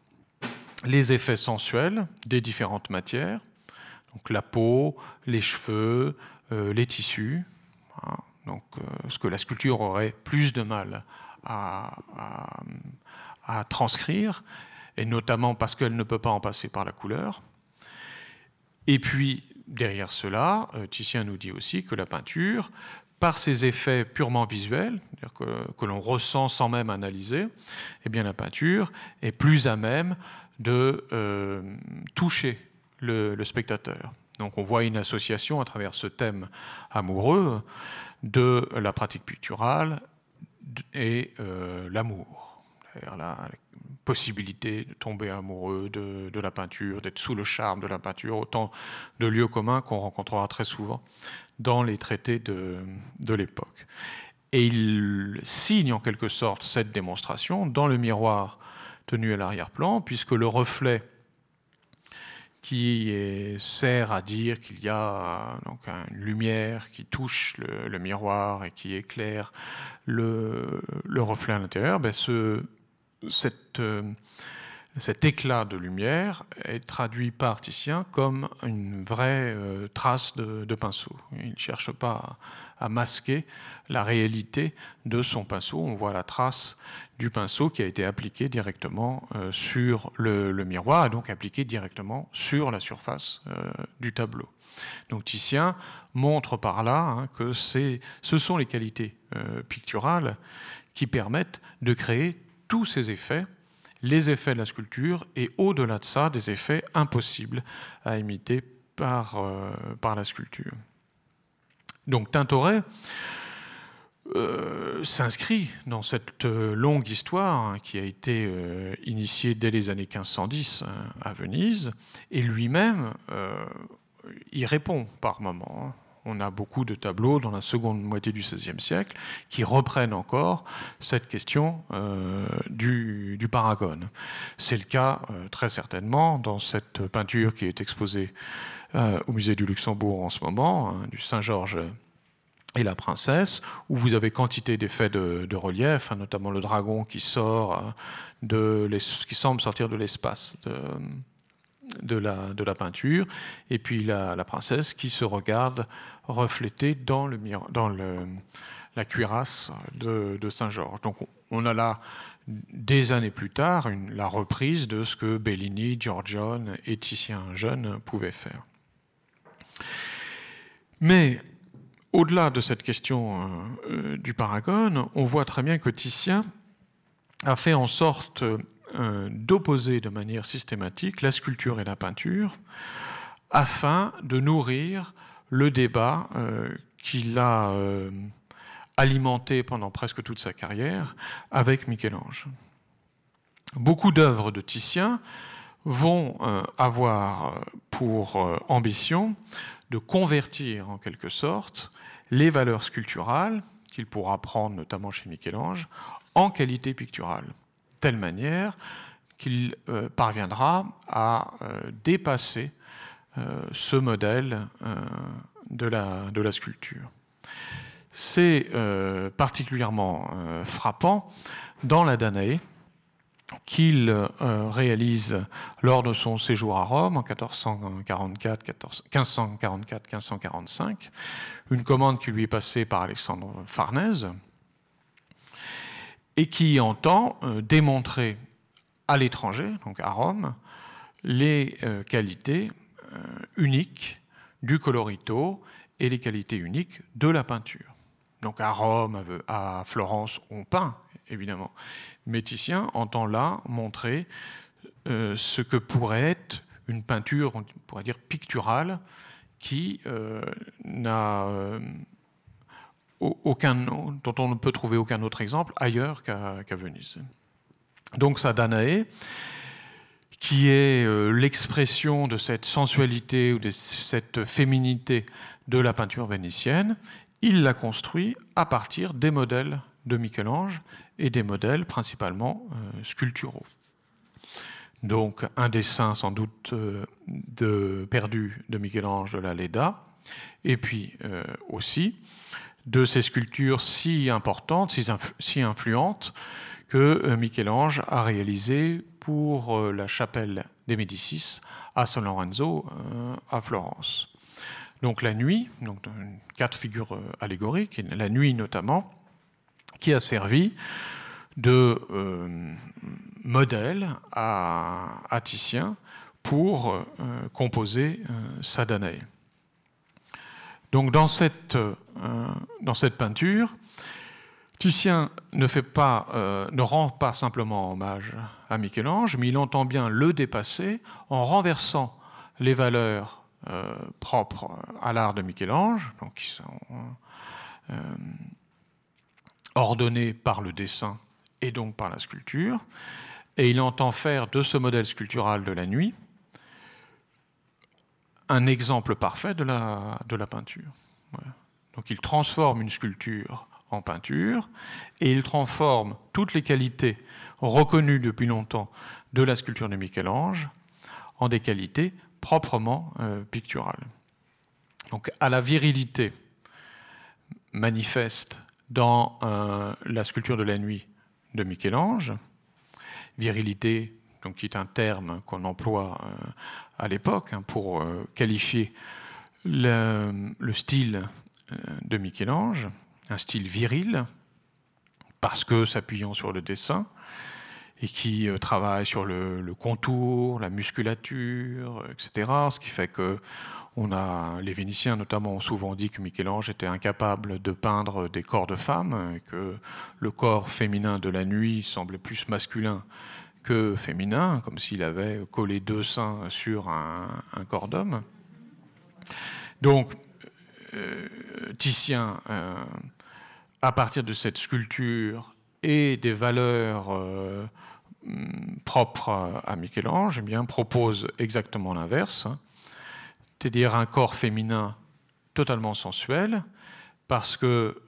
les effets sensuels des différentes matières, donc la peau, les cheveux, les tissus. Euh, ce que la sculpture aurait plus de mal à, transcrire, et notamment parce qu'elle ne peut pas en passer par la couleur. Et puis, derrière cela, euh, Titien nous dit aussi que la peinture, par ses effets purement visuels, que, l'on ressent sans même analyser, eh bien, la peinture est plus à même de euh, toucher le, spectateur. Donc on voit une association à travers ce thème amoureux de la pratique picturale et euh, l'amour. La possibilité de tomber amoureux de, la peinture, d'être sous le charme de la peinture, autant de lieux communs qu'on rencontrera très souvent dans les traités de l'époque. Et il signe en quelque sorte cette démonstration dans le miroir tenu à l'arrière-plan, puisque le reflet qui sert à dire qu'il y a donc une lumière qui touche le, miroir et qui éclaire le, reflet à l'intérieur, ben ce, euh, cet éclat de lumière est traduit par Titien comme une vraie euh, trace de, pinceau. Il ne cherche pas à, masquer la réalité de son pinceau. On voit la trace du pinceau qui a été appliqué directement euh, sur le, miroir et donc appliqué directement sur la surface euh, du tableau. Donc Titien montre par là hein, que ce sont les qualités picturales qui permettent de créer tous ces effets les effets de la sculpture et au-delà de ça, des effets impossibles à imiter euh, par la sculpture. Donc Tintoret euh, s'inscrit dans cette euh, longue histoire hein, qui a été initiée dès les années 1510 hein, à Venise, et lui-même y répond par moments. Hein on a beaucoup de tableaux dans la seconde moitié du XVIe siècle qui reprennent encore cette question euh, du, paragone. C'est le cas euh, très certainement dans cette peinture qui est exposée euh, au musée du Luxembourg en ce moment, du Saint-Georges et la princesse, où vous avez quantité d'effets de, relief, hein, notamment le dragon qui sort de qui semble sortir de l'espace de la, de la peinture, et puis la, princesse qui se regarde reflétée dans, le, dans le, la cuirasse de, Saint-Georges. Donc on a là, des années plus tard, la reprise de ce que Bellini, Giorgione et Titien jeune pouvaient faire. Mais au-delà de cette question euh, euh, du paragone, on voit très bien que Titien a fait en sorte euh, d'opposer de manière systématique la sculpture et la peinture afin de nourrir le débat qu'il a alimenté pendant presque toute sa carrière avec Michel-Ange. Beaucoup d'œuvres de Titien vont avoir pour ambition de convertir en quelque sorte les valeurs sculpturales qu'il pourra prendre notamment chez Michel-Ange en qualité picturale telle manière qu'il parviendra à dépasser ce modèle de la, de la sculpture. C'est particulièrement frappant dans la Danae, qu'il réalise lors de son séjour à Rome en 1544-1545, une commande qui lui est passée par Alexandre Farnèse, et qui entend euh, démontrer à l'étranger, donc à Rome, les euh, qualités euh, uniques du colorito et les qualités uniques de la peinture. Donc à Rome, à Florence, on peint, évidemment. Mais Titien entend là montrer ce que pourrait être une peinture, on pourrait dire picturale, qui n'a aucun, dont on ne peut trouver aucun autre exemple ailleurs qu'à Venise. Donc sa Danae, qui est euh, l'expression de cette sensualité ou de cette féminité de la peinture vénitienne, il l'a construit à partir des modèles de Michel-Ange et des modèles principalement euh, sculpturaux. Donc un dessin sans doute euh, de, perdu de Michel-Ange de la Leda, et puis aussi de ces sculptures si importantes, si, influentes, que euh, Michel-Ange a réalisées pour euh, la chapelle des Médicis à San Lorenzo, euh, à Florence. Donc la nuit, donc quatre figures allégoriques, la nuit notamment, qui a servi de modèle à, Titien pour composer sa Danae. Donc dans cette, euh, dans cette peinture, Titien ne, fait pas, euh, ne rend pas simplement hommage à Michel-Ange, mais il entend bien le dépasser en renversant les valeurs euh, propres à l'art de Michel-Ange, donc qui sont ordonnées par le dessin et donc par la sculpture, et il entend faire de ce modèle sculptural de la nuit un exemple parfait de la, de la peinture. Donc il transforme une sculpture en peinture et il transforme toutes les qualités reconnues depuis longtemps de la sculpture de Michel-Ange en des qualités proprement euh, picturales. Donc à la virilité manifeste dans euh, la sculpture de la nuit de Michel-Ange, virilité donc qui est un terme qu'on emploie euh, à l'époque hein, pour euh, qualifier le, style de Michel-Ange, un style viril, parce que s'appuyant sur le dessin, et qui travaille sur le, contour, la musculature, etc. Ce qui fait que on a, les Vénitiens notamment ont souvent dit que Michel-Ange était incapable de peindre des corps de femmes, que le corps féminin de la nuit semblait plus masculin féminin, comme s'il avait collé deux seins sur un, corps d'homme. Donc, euh, Titien, euh, à partir de cette sculpture et des valeurs euh, propres à Michel-Ange, eh bien, propose exactement l'inverse. C'est-à-dire un corps féminin totalement sensuel, parce que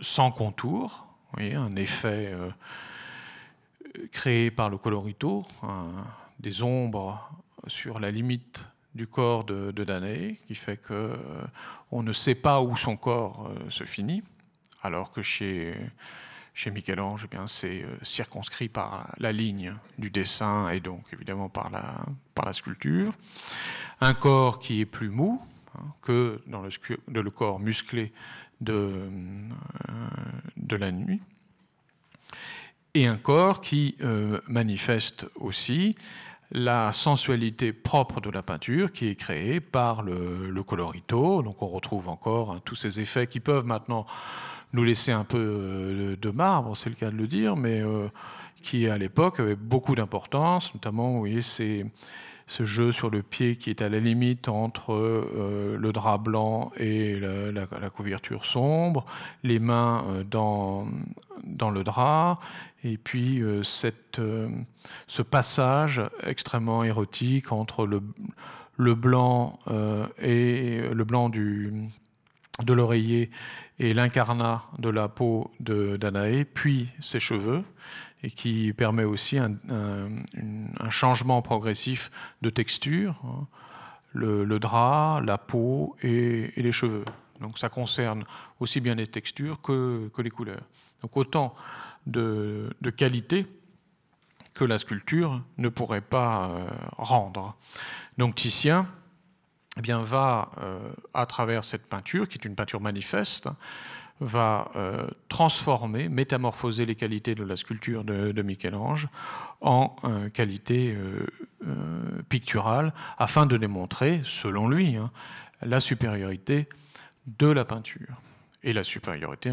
sans contour, un effet créé par le colorito, des ombres sur la limite du corps de, de qui fait qu'on euh, ne sait pas où son corps euh, se finit, alors que chez, chez Michel-Ange, eh c'est euh, circonscrit par la ligne du dessin et donc évidemment par la, sculpture. Un corps qui est plus mou hein, que dans le, corps musclé de, de la nuit et un corps qui euh, manifeste aussi la sensualité propre de la peinture qui est créée par le, colorito. Donc on retrouve encore hein, tous ces effets qui peuvent maintenant nous laisser un peu euh, de marbre, c'est le cas de le dire, mais euh, qui à l'époque avait beaucoup d'importance, notamment, vous voyez, c'est ce jeu sur le pied qui est à la limite entre euh, le drap blanc et la, couverture sombre, les mains dans, dans le drap, et puis cette, ce passage extrêmement érotique entre le, le blanc et le blanc du, de l'oreiller et l'incarnat de la peau de Danaé, puis ses cheveux, et qui permet aussi un, changement progressif de texture, hein. le, drap, la peau et, les cheveux. Donc ça concerne aussi bien les textures que, les couleurs. Donc autant de, de qualités que la sculpture ne pourrait pas euh, rendre. Donc Titien eh bien, va, euh, à travers cette peinture, qui est une peinture manifeste, va euh, transformer, métamorphoser les qualités de la sculpture de, Michel-Ange en qualité picturale, afin de démontrer, selon lui, hein, la supériorité de la peinture et la supériorité,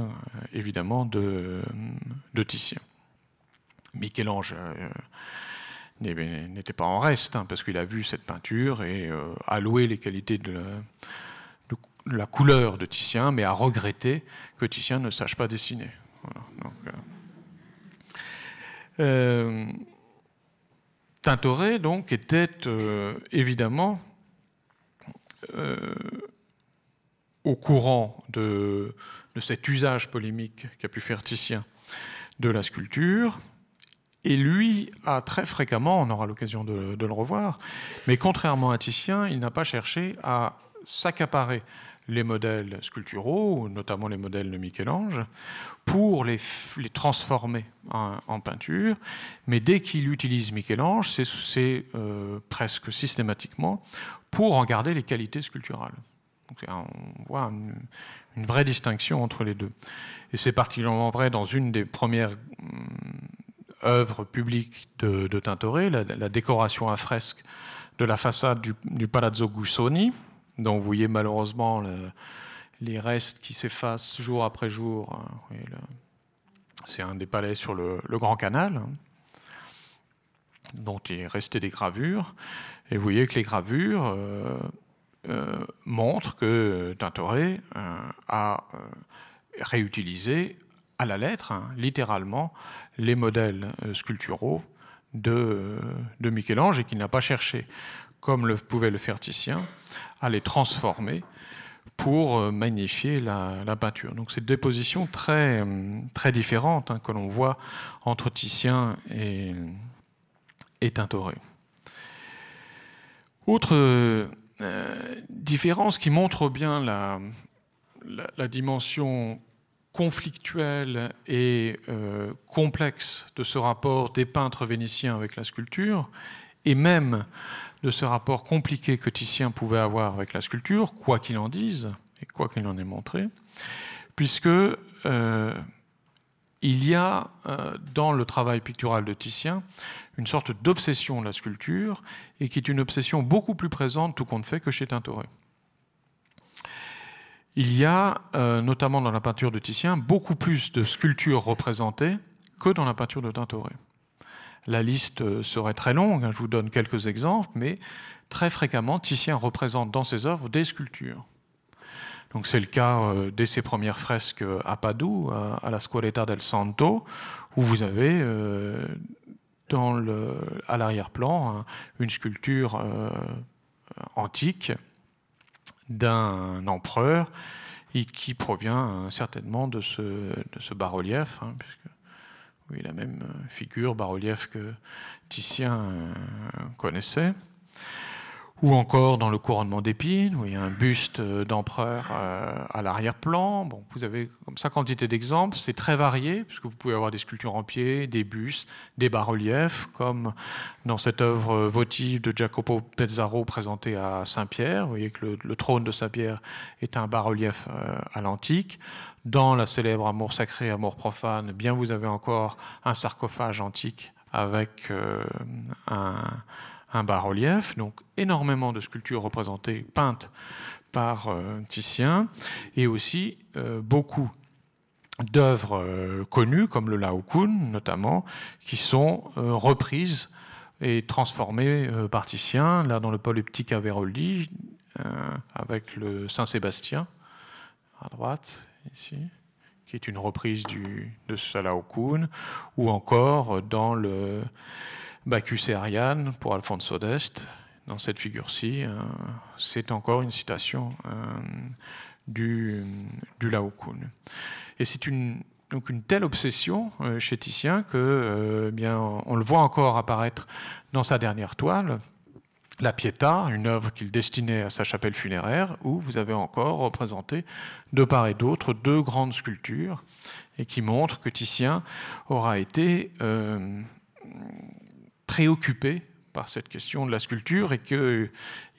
évidemment, de, de Titien. Michel-Ange euh, n'était pas en reste, hein, parce qu'il a vu cette peinture et euh, a loué les qualités de la, couleur de Titien, mais a regretté que Titien ne sache pas dessiner. Euh, Tintoret, donc, était évidemment au courant de, de, cet usage polémique qu'a pu faire Titien de la sculpture, et lui a très fréquemment, on aura l'occasion de, le revoir, mais contrairement à Titien, il n'a pas cherché à s'accaparer les modèles sculpturaux, notamment les modèles de Michel-Ange, pour les, transformer en, peinture. Mais dès qu'il utilise Michel-Ange, c'est euh, presque systématiquement pour en garder les qualités sculpturales. Donc, on voit une, vraie distinction entre les deux. Et c'est particulièrement vrai dans une des premières hum, œuvre publique de, Tintoret, la, décoration à fresque de la façade du, Palazzo Gussoni, dont vous voyez malheureusement les restes qui s'effacent jour après jour. Hein. C'est un des palais sur le, Grand Canal, hein, dont il est resté des gravures. Et vous voyez que les gravures euh, euh, montrent que Tintoret euh, a réutilisé à la lettre, hein, littéralement, les modèles euh, sculpturaux de, de Michel-Ange et qu'il n'a pas cherché, comme le pouvait le faire Titien, à les transformer pour euh, magnifier la, peinture. Donc c'est deux positions très, euh, différentes hein, que l'on voit entre Titien et, et Tintoret. Autre différence qui montre bien la dimension conflictuel et euh, complexe de ce rapport des peintres vénitiens avec la sculpture, et même de ce rapport compliqué que Titien pouvait avoir avec la sculpture, quoi qu'il en dise, et quoi qu'il en ait montré, puisque euh, il y a euh, dans le travail pictural de Titien une sorte d'obsession de la sculpture, et qui est une obsession beaucoup plus présente, tout compte fait, que chez Tintoret. Il y a, euh, notamment dans la peinture de Titien, beaucoup plus de sculptures représentées que dans la peinture de Tintoret. La liste euh, serait très longue, hein, je vous donne quelques exemples, mais très fréquemment, Titien représente dans ses œuvres des sculptures. Donc c'est le cas euh, dès ses premières fresques à Padoue, à la Scuoletta del Santo, où vous avez le, à l'arrière-plan hein, une sculpture antique d'un empereur et qui provient euh, certainement de ce, bas-relief, hein, puisque oui, la même euh, figure, bas-relief que Titien euh, connaissait ou encore dans le couronnement d'épines, où il y a un buste d'empereur euh, à l'arrière-plan. Bon, vous avez comme ça quantité d'exemples, c'est très varié, puisque vous pouvez avoir des sculptures en pied, des bustes, des bas-reliefs, comme dans cette œuvre votive de Jacopo Pezzaro présentée à Saint-Pierre. Vous voyez que le, trône de Saint-Pierre est un bas-relief euh, à l'antique. Dans la célèbre Amour sacré, Amour profane, bien vous avez encore un sarcophage antique avec euh, un un bas-relief, donc énormément de sculptures représentées, peintes par euh, Titien, et aussi euh, beaucoup d'œuvres euh, connues, comme le Laocoon notamment, qui sont reprises et transformées par Titien, là dans le polyptyque à Veroldi, avec le Saint-Sébastien, à droite, ici, qui est une reprise du, de ce Laocoon, ou encore dans le Bacchus et Ariane pour Alfonso d'Est. Dans cette figure-ci, euh, c'est encore une citation euh, du, du Laocoon. Et c'est une, donc une telle obsession chez Titien que bien, on le voit encore apparaître dans sa dernière toile, la Pietà, une œuvre qu'il destinait à sa chapelle funéraire, où vous avez encore représenté de part et d'autre deux grandes sculptures, et qui montrent que Titien aura été euh, préoccupé par cette question de la sculpture et qu'il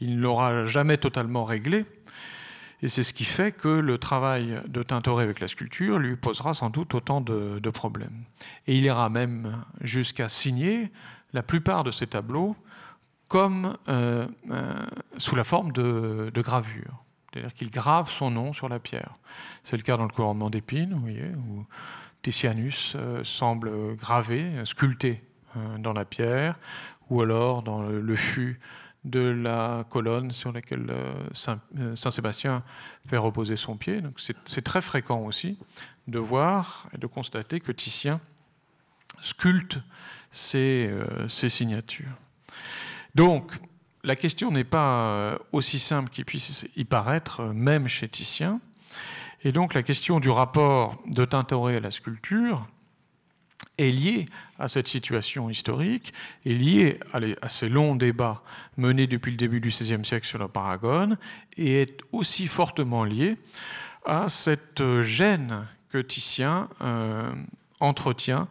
ne l'aura jamais totalement réglée. Et c'est ce qui fait que le travail de Tintoret avec la sculpture lui posera sans doute autant de, de problèmes. Et il ira même jusqu'à signer la plupart de ses tableaux comme euh, euh, sous la forme de, gravure. C'est-à-dire qu'il grave son nom sur la pierre. C'est le cas dans le couronnement d'épines, où Titianus euh, semble gravé, sculpté dans la pierre, ou alors dans le, fût de la colonne sur laquelle Saint-Sébastien fait reposer son pied. Donc c'est très fréquent aussi de voir et de constater que Titien sculpte ses signatures. Donc, la question n'est pas euh, aussi simple qu'il puisse y paraître, euh, même chez Titien. Et donc, la question du rapport de Tintoret à la sculpture est liée à cette situation historique, est liée à ces longs débats menés depuis le début du XVIe siècle sur la Paragone, et est aussi fortement liée à cette gêne que Titien euh, entretient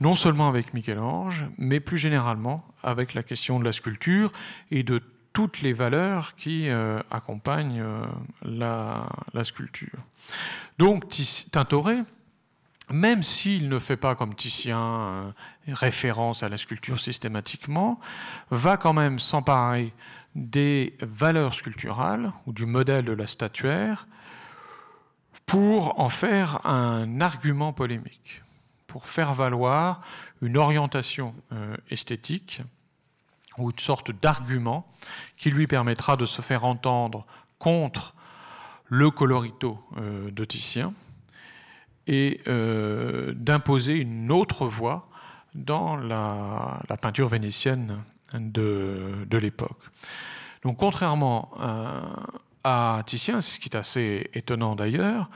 non seulement avec Michel-Ange, mais plus généralement avec la question de la sculpture et de toutes les valeurs qui euh, accompagnent euh, la, sculpture. Donc Tintoret, même s'il ne fait pas comme Titien euh, référence à la sculpture systématiquement, va quand même s'emparer des valeurs sculpturales ou du modèle de la statuaire pour en faire un argument polémique pour faire valoir une orientation euh, esthétique ou une sorte d'argument qui lui permettra de se faire entendre contre le colorito euh, de Titien et euh, d'imposer une autre voie dans la, peinture vénitienne de, de l'époque. Donc contrairement à Titien, ce qui est assez étonnant d'ailleurs,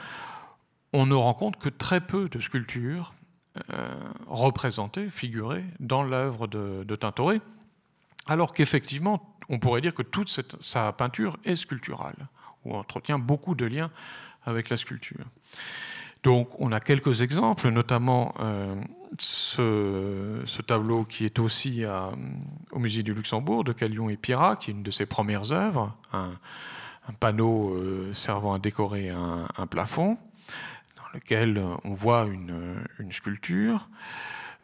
on ne rencontre que très peu de sculptures euh, représenté, figuré dans l'œuvre de, Tintoret, alors qu'effectivement, on pourrait dire que toute sa peinture est sculpturale, ou entretient beaucoup de liens avec la sculpture. Donc on a quelques exemples, notamment euh, ce, tableau qui est aussi au musée du Luxembourg de Calion et Pira, qui est une de ses premières œuvres, un, panneau euh, servant à décorer un plafond lequel euh, on voit une, sculpture.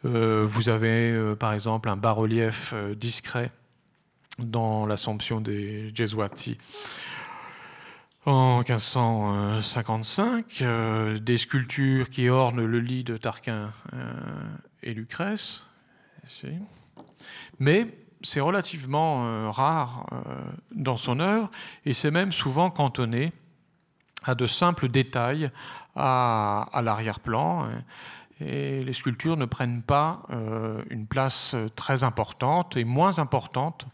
Vous avez par exemple un bas-relief discret dans l'Assomption des Gesuati en 1555, des sculptures qui ornent le lit de Tarquin et Lucrèce. Mais c'est relativement rare dans son œuvre et c'est même souvent cantonné à de simples détails à, l'arrière-plan. Et les sculptures ne prennent pas euh, une place très importante et moins importante,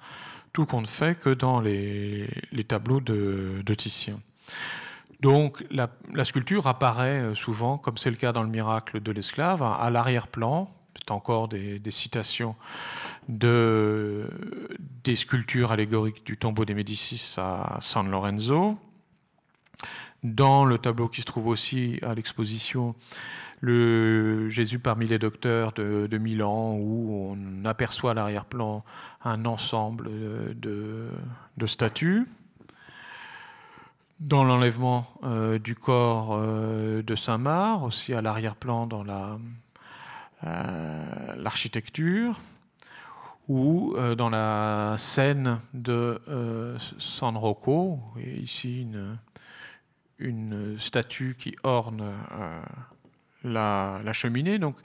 tout compte fait, que dans les, tableaux de, Titien. Donc la, sculpture apparaît souvent, comme c'est le cas dans le miracle de l'esclave, à l'arrière-plan. C'est encore des, citations de, des sculptures allégoriques du tombeau des Médicis à San Lorenzo dans le tableau qui se trouve aussi à l'exposition, le Jésus parmi les docteurs de, Milan, où on aperçoit à l'arrière-plan un ensemble de, statues. Dans l'enlèvement euh, du corps euh, de Saint-Marc, aussi à l'arrière-plan dans euh, l'architecture, ou dans la scène de San Rocco, et ici une, une statue qui orne euh, la, cheminée. Donc,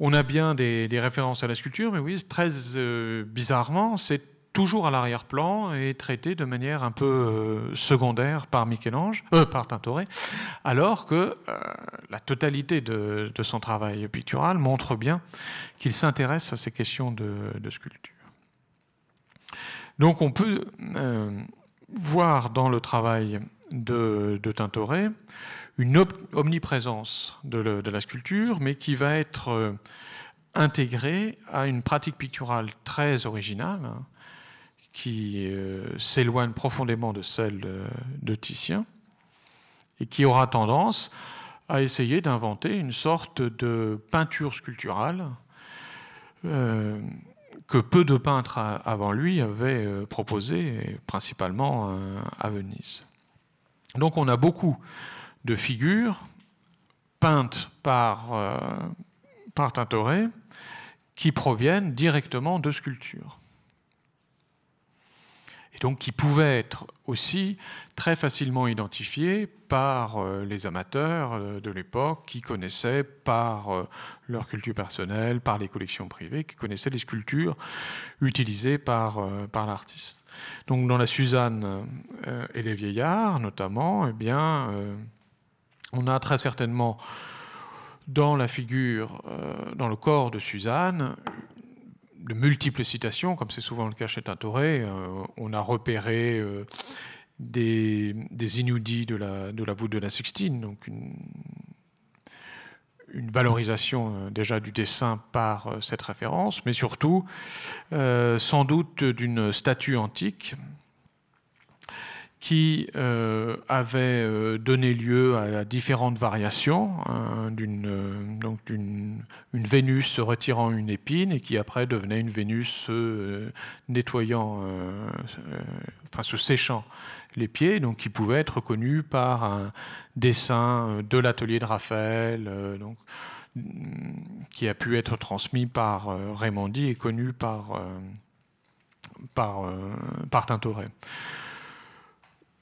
on a bien des, références à la sculpture, mais oui, très euh, bizarrement, c'est toujours à l'arrière-plan et traité de manière un peu euh, secondaire par Michel-Ange, par Tintoret, alors que la totalité de, son travail pictural montre bien qu'il s'intéresse à ces questions de, de, sculpture. Donc on peut voir dans le travail de, Tintoret, une omniprésence de, la sculpture, mais qui va être euh, intégrée à une pratique picturale très originale, hein, qui euh, s'éloigne profondément de celle de, Titien, et qui aura tendance à essayer d'inventer une sorte de peinture sculpturale euh, que peu de peintres avant lui avaient euh, proposé, principalement euh, à Venise. Donc on a beaucoup de figures peintes par, par Tintoret qui proviennent directement de sculptures et donc qui pouvaient être aussi très facilement identifiés par euh, les amateurs euh, de l'époque qui connaissaient par euh, leur culture personnelle, par les collections privées, qui connaissaient les sculptures utilisées par, par l'artiste. Donc dans la Suzanne et les vieillards notamment, eh bien, on a très certainement dans la figure, dans le corps de Suzanne, de multiples citations, comme c'est souvent le cas chez Tintoret. Euh, on a repéré euh, des, des de la, voûte de la Sixtine, donc une, une valorisation euh, déjà du dessin par cette référence, mais surtout sans doute d'une statue antique qui euh, avait euh, donné lieu à, différentes variations, hein, d'une euh, donc une, Vénus se retirant une épine et qui après devenait une Vénus nettoyant, enfin se séchant les pieds, donc qui pouvait être connue par un dessin de l'atelier de Raphaël, donc qui a pu être transmis par Raymondi et connu par par, par Tintoret.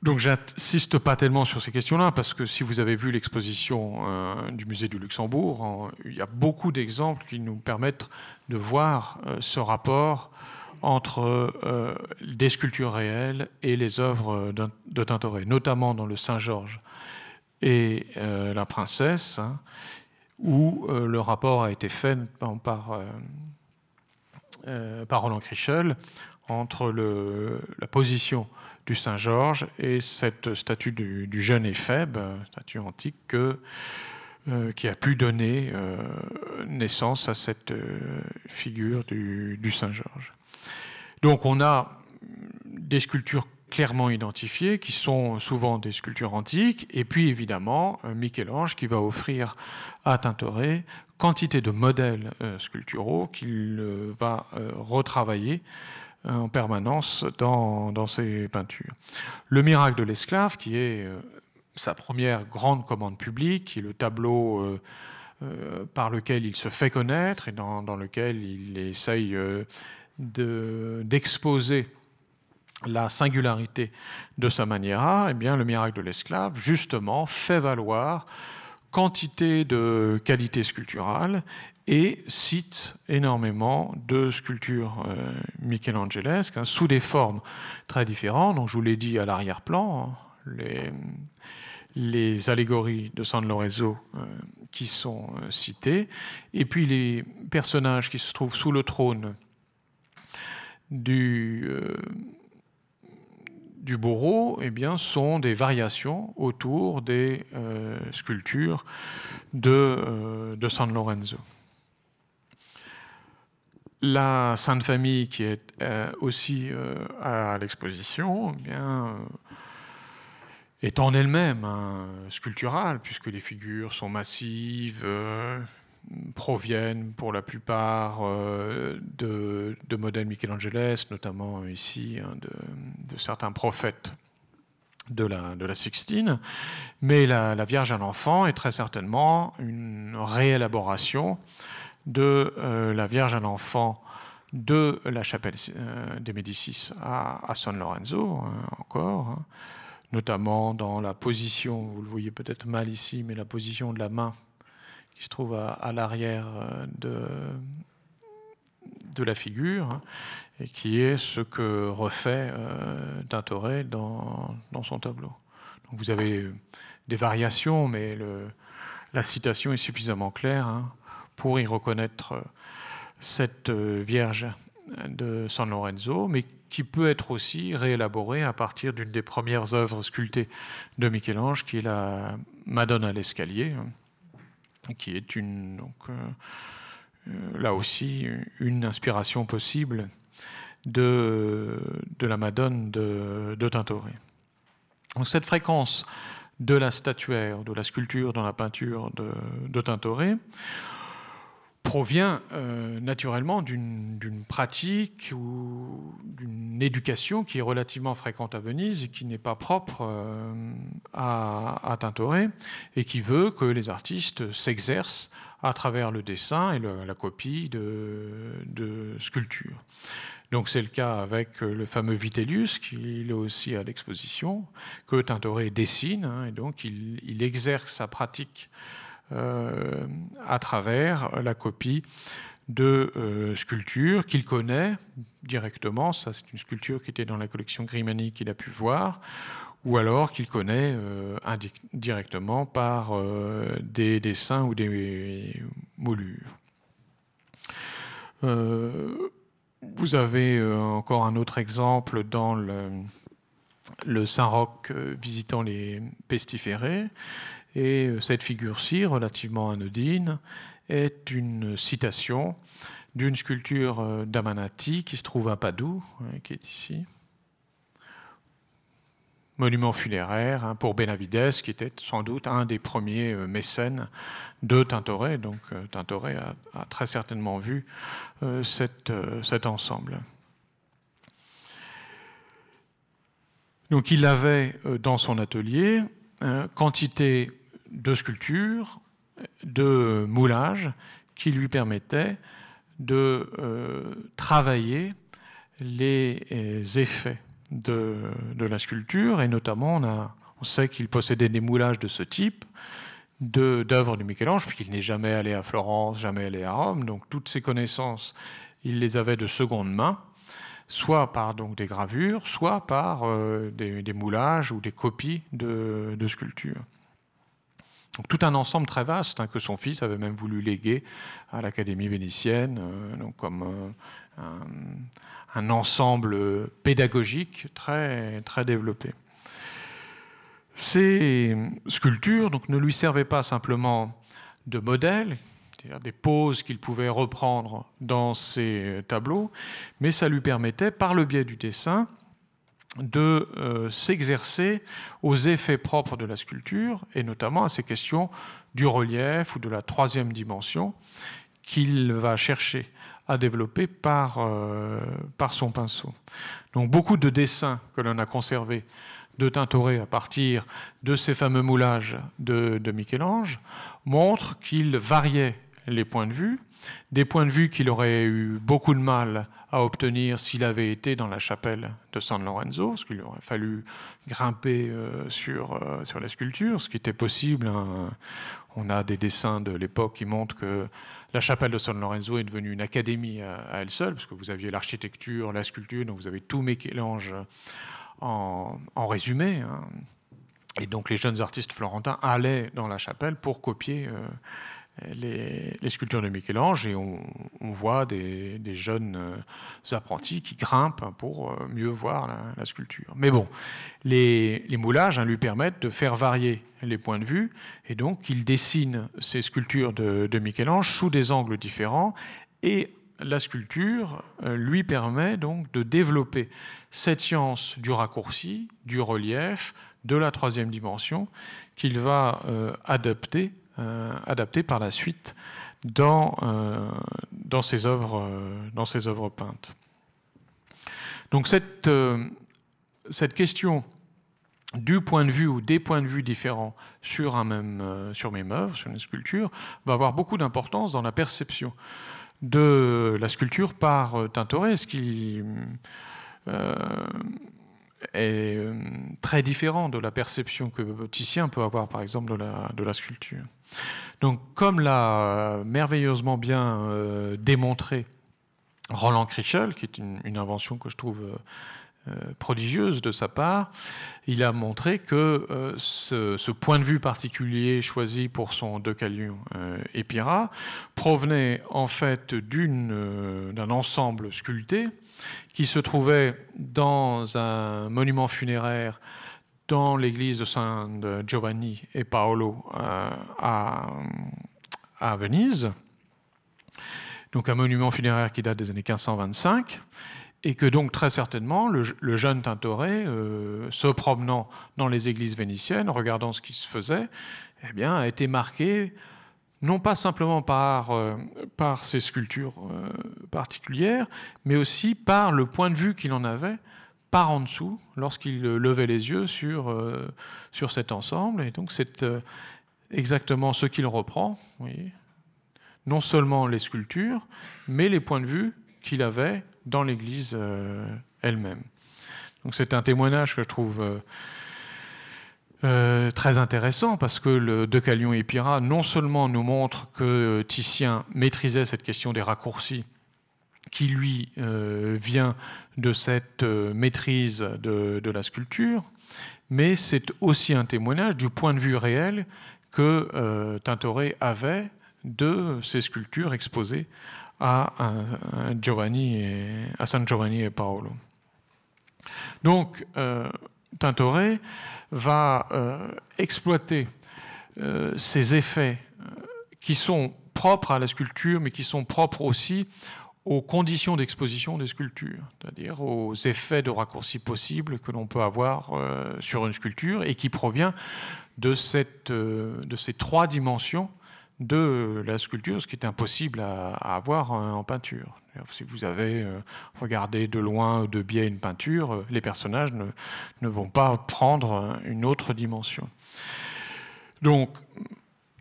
Donc j'insiste pas tellement sur ces questions-là, parce que si vous avez vu l'exposition euh, du musée du Luxembourg, il y a beaucoup d'exemples qui nous permettent de voir euh, ce rapport entre euh, des sculptures réelles et les œuvres de Tintoret, notamment dans le Saint-Georges et la princesse, hein, où le rapport a été fait par, par Roland Krichel entre la position du Saint-Georges et cette statue du, jeune Éphèbe, statue antique, que, euh, qui a pu donner euh, naissance à cette euh, figure du, du Saint-Georges. Donc on a des sculptures clairement identifiées, qui sont souvent des sculptures antiques, et puis évidemment Michel-Ange qui va offrir à Tintoret quantité de modèles sculpturaux qu'il va retravailler en permanence dans, ses peintures. Le miracle de l'esclave, qui est euh, sa première grande commande publique, qui est le tableau euh, euh, par lequel il se fait connaître et dans, lequel il essaye d'exposer la singularité de sa manière, eh bien, le miracle de l'esclave, justement, fait valoir quantité de qualité sculpturale et cite énormément de sculptures euh, michelangelesques hein, sous des formes très différentes. Donc, je vous l'ai dit à l'arrière-plan, hein, les, allégories de San Lorenzo euh, qui sont euh, citées, et puis les personnages qui se trouvent sous le trône du, du bourreau eh bien, sont des variations autour des sculptures de, de San Lorenzo. La Sainte Famille, qui est euh, aussi euh, à l'exposition, eh euh, est en elle-même sculpturale, puisque les figures sont massives, proviennent pour la plupart de, modèles Michelangeles, notamment ici hein, de, certains prophètes de la, de la Sixtine. Mais la, la Vierge à l'enfant est très certainement une réélaboration de euh, la Vierge à l'enfant de la chapelle euh, des Médicis à, San Lorenzo, hein, encore, hein. notamment dans la position, vous le voyez peut-être mal ici, mais la position de la main qui se trouve à, l'arrière euh, de, la figure, hein, et qui est ce que refait euh, dans, son tableau. Vous avez des variations, mais la citation est suffisamment claire pour y reconnaître euh, cette euh, Vierge de San Lorenzo, mais qui peut être aussi réélaboré à partir d'une des premières œuvres sculptées de Michel-Ange, qui est la Madone à l'escalier, qui est donc, euh, là aussi une inspiration possible de, de la Madone de, de Tintoret. Donc cette fréquence de la statuaire, de la sculpture dans la peinture de, de Tintoret, provient euh, naturellement d'une pratique ou d'une éducation qui est relativement fréquente à Venise et qui n'est pas propre euh, à, Tintoret et qui veut que les artistes s'exercent à travers le dessin et la copie de, sculptures. Donc c'est le cas avec le fameux Vitellius, qui est aussi à l'exposition, que Tintoret dessine, hein, et donc il, exerce sa pratique à travers la copie de euh, sculptures qu'il connaît directement. Ça, c'est une sculpture qui était dans la collection Grimani qu'il a pu voir, ou alors qu'il connaît euh, indirectement par des dessins ou des moulures. vous avez encore un autre exemple dans le Saint-Roch visitant les pestiférés. Et euh, cette figure-ci, relativement anodine, est une citation d'une sculpture euh, d'Amanati qui se trouve à Padoue, hein, qui est ici. Monument funéraire hein, pour Benavides, qui était sans doute un des premiers euh, mécènes de Tintoret. Donc Tintoret a, très certainement vu cet ensemble. Donc il avait dans son atelier quantité de sculpture, de moulage, qui lui permettait de euh, travailler les euh, effets de, la sculpture, et notamment on, sait qu'il possédait des moulages de ce type, d'œuvres de, Michel-Ange, puisqu'il n'est jamais allé à Florence, jamais allé à Rome, donc toutes ces connaissances, il les avait de seconde main, soit par donc, des gravures, soit par euh, des, moulages ou des copies de sculptures. Tout un ensemble très vaste hein, que son fils avait même voulu léguer à l'Académie vénitienne, euh, comme euh, un, ensemble pédagogique très, très développé. Ces sculptures donc, ne lui servaient pas simplement de modèle, c'est-à-dire des poses qu'il pouvait reprendre dans ses tableaux, mais ça lui permettait, par le biais du dessin, de euh, s'exercer aux effets propres de la sculpture, et notamment à ces questions du relief ou de la troisième dimension qu'il va chercher à développer par, euh, son pinceau. Donc beaucoup de dessins que l'on a conservés de Tintoret à partir de ces fameux moulages de Michel-Ange montrent qu'il variait les points de vue, des points de vue qu'il aurait eu beaucoup de mal à obtenir s'il avait été dans la chapelle de San Lorenzo, parce qu'il aurait fallu grimper euh, sur, euh, sur la sculpture, ce qui était possible. Hein. On a des dessins de l'époque qui montrent que la chapelle de San Lorenzo est devenue une académie à, elle seule, parce que vous aviez l'architecture, la sculpture, donc vous avez tout Michel-Ange en, en résumé. Hein. Et donc les jeunes artistes florentins allaient dans la chapelle pour copier euh, les, sculptures de Michel-Ange et on, voit des, jeunes euh, apprentis qui grimpent pour euh, mieux voir la, sculpture. Mais bon, les, moulages hein, lui permettent de faire varier les points de vue et donc il dessine ces sculptures de, Michel-Ange sous des angles différents et la sculpture euh, lui permet donc de développer cette science du raccourci, du relief, de la troisième dimension qu'il va adapter adapté par la suite dans, euh, dans, ses, œuvres, euh, dans ses œuvres peintes. Donc cette, cette question du point de vue ou des points de vue différents sur, un même, sur mes œuvres, sur une sculpture, va avoir beaucoup d'importance dans la perception de la sculpture par Tintoret, ce qui est euh, très différent de la perception que Titien peut avoir, par exemple, de la, sculpture. Donc, comme l'a merveilleusement bien euh, démontré Roland Krichel, qui est une, invention que je trouve prodigieuse de sa part. Il a montré que ce, point de vue particulier choisi pour son Decalion Épira provenait en fait d'un ensemble sculpté qui se trouvait dans un monument funéraire dans l'église de Saint Giovanni et Paolo à, à Venise donc un monument funéraire qui date des années 1525, et que donc très certainement le, jeune Tintoret, euh, se promenant dans les églises vénitiennes, regardant ce qui se faisait, eh bien, a été marqué non pas simplement par, euh, ses sculptures euh, particulières, mais aussi par le point de vue qu'il en avait par en dessous lorsqu'il levait les yeux sur, sur cet ensemble. Et donc c'est exactement ce qu'il reprend. Vous non seulement les sculptures, mais les points de vue qu'il avait dans l'Église euh, elle-même. Donc c'est un témoignage que je trouve euh, euh, très intéressant parce que le Decalion et Pyrrha non seulement nous montre que Titien maîtrisait cette question des raccourcis qui lui vient de cette maîtrise de, de, la sculpture, mais c'est aussi un témoignage du point de vue réel que Tintoret avait de ces sculptures exposées à, Giovanni à San Giovanni et Paolo. Donc, euh, Tintoret va euh, exploiter euh, ces effets qui sont propres à la sculpture, mais qui sont propres aussi aux conditions d'exposition des sculptures, c'est-à-dire aux effets de raccourci possibles que l'on peut avoir sur une sculpture et qui provient de ces trois dimensions de la sculpture, ce qui est impossible à, avoir en peinture. Si vous avez euh, regardé de loin ou de biais une peinture, euh, les personnages ne, vont pas prendre une autre dimension. Donc,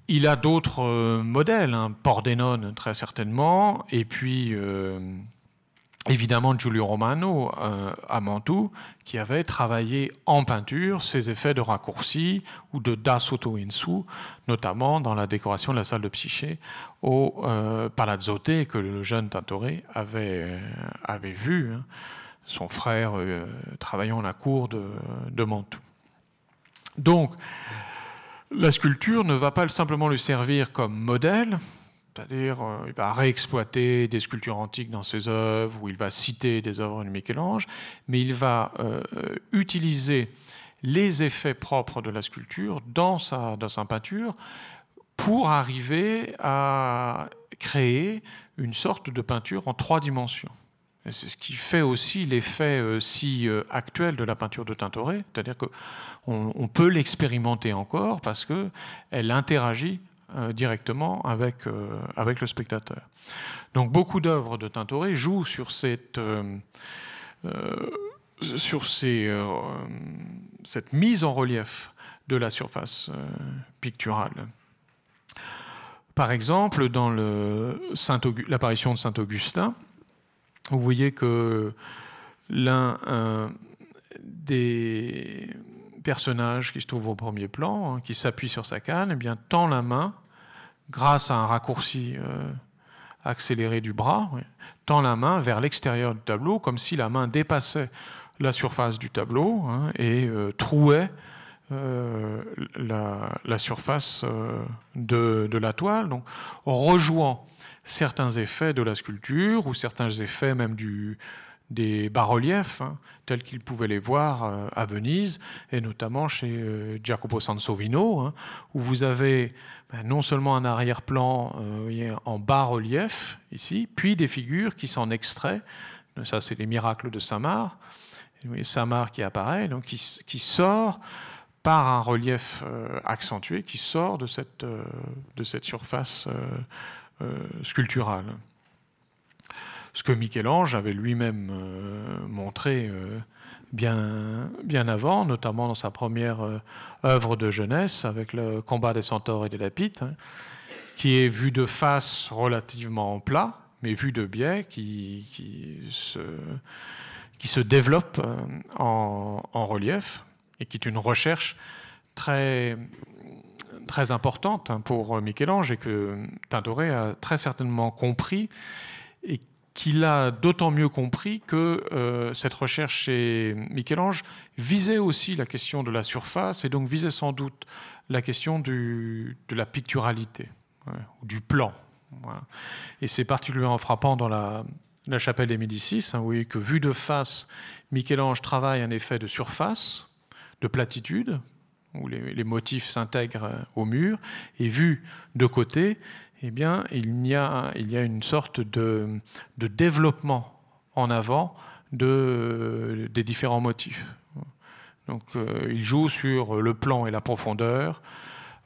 il a d'autres euh, modèles, hein, Pordenone très certainement, et puis évidemment Giulio Romano euh, à Mantoue, qui avait travaillé en peinture ces effets de raccourci ou de da sotto in su, notamment dans la décoration de la salle de Psyché au euh, Palazzote que le jeune Tintoret avait, euh, avait vu, hein, son frère travaillant à la cour de Mantoue. Donc, la sculpture ne va pas simplement lui servir comme modèle, c'est-à-dire, euh, il va réexploiter des sculptures antiques dans ses œuvres, ou il va citer des œuvres de Michel-Ange, mais il va euh, utiliser les effets propres de la sculpture dans sa, dans sa peinture pour arriver à créer une sorte de peinture en trois dimensions. C'est ce qui fait aussi l'effet euh, si actuel de la peinture de Tintoret, c'est-à-dire qu'on on peut l'expérimenter encore parce qu'elle interagit euh, directement avec, euh, avec le spectateur. Donc beaucoup d'œuvres de Tintoret jouent sur cette, euh, mise en relief de la surface picturale. Par exemple, dans l'apparition de Saint Augustin, vous voyez que l'un des personnage qui se trouve au premier plan, hein, qui s'appuie sur sa canne, eh tend la main, grâce à un raccourci euh, accéléré du bras, tend la main vers l'extérieur du tableau, comme si la main dépassait la surface du tableau hein, et euh, trouait euh, la, surface de, la toile, donc rejouant certains effets de la sculpture ou certains effets même du, des bas-reliefs, hein, tels qu'ils pouvaient les voir euh, à Venise, et notamment chez euh, Sansovino, hein, où vous avez ben, non seulement un arrière-plan euh, en bas-relief, ici, puis des figures qui s'en extraient. Ça, c'est les miracles de voyez Samar qui apparaît, donc qui, sort par un relief accentué, qui sort de cette surface sculpturale ce que Michel-Ange avait lui-même euh, montré euh, bien, bien avant, notamment dans sa première euh, œuvre de jeunesse avec le combat des centaures et des lapites, hein, qui est vu de face relativement plat, mais vu de biais qui, qui, se, qui se développe en, en, relief et qui est une recherche très, très importante hein, pour Michel-Ange et que Tintoret a très certainement compris et qu'il a d'autant mieux compris que euh, cette recherche chez Michel-Ange visait aussi la question de la surface et donc visait sans doute la question de la picturalité, du plan. Et c'est particulièrement frappant dans la, chapelle des Médicis, hein, voyez que vu de face, Michel-Ange travaille un effet de surface, de platitude, où les, motifs s'intègrent euh, au mur, et vu de côté, eh bien, il y a, une sorte de, développement en avant de, des différents motifs. Donc, euh, il joue sur le plan et la profondeur,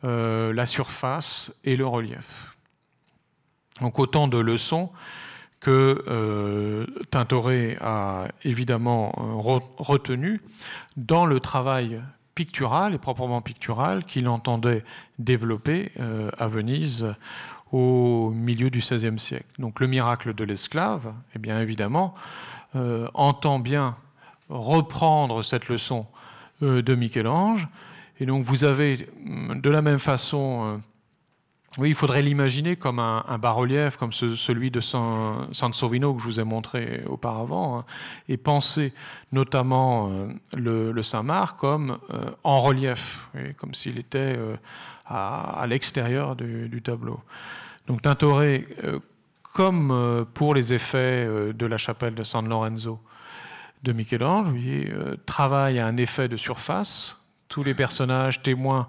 euh, la surface et le relief. Donc, autant de leçons que euh, Tintoret a évidemment retenu dans le travail pictural et proprement pictural qu'il entendait développer à Venise au milieu du XVIe siècle. Donc le miracle de l'esclave, eh bien évidemment, euh, entend bien reprendre cette leçon euh, de Michel-Ange. Et donc vous avez mm, de la même façon, euh, oui, il faudrait l'imaginer comme un, bas-relief, comme celui de San, Sansovino que je vous ai montré auparavant, hein, et penser notamment le, Saint-Marc comme en relief, comme s'il était à, l'extérieur du, tableau. Donc Tintoret, euh, comme euh, pour les effets euh, de la chapelle de San Lorenzo de Michel-Ange, travaille à un effet de surface. Tous les personnages témoins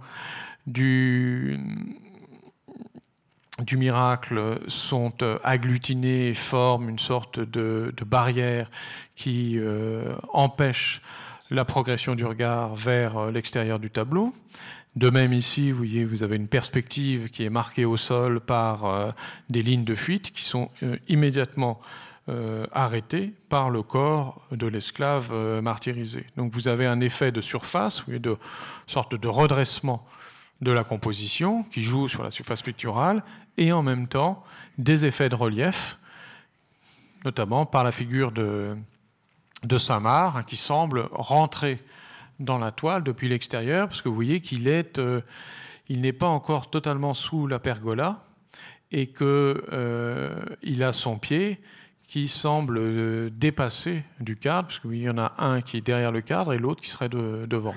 du, du miracle sont agglutinés et forment une sorte de, barrière qui empêche la progression du regard vers l'extérieur du tableau. De même ici, vous voyez, vous avez une perspective qui est marquée au sol par euh, des lignes de fuite qui sont euh, immédiatement euh, arrêtées par le corps de l'esclave martyrisé. Donc vous avez un effet de surface, vous de sorte de redressement de la composition qui joue sur la surface picturale et en même temps des effets de relief, notamment par la figure de, de Saint-Marc hein, qui semble rentrer dans la toile depuis l'extérieur, parce que vous voyez qu'il est, euh, il n'est pas encore totalement sous la pergola et qu'il euh, a son pied qui semble euh, dépasser du cadre, parce qu'il y en a un qui est derrière le cadre et l'autre qui serait devant.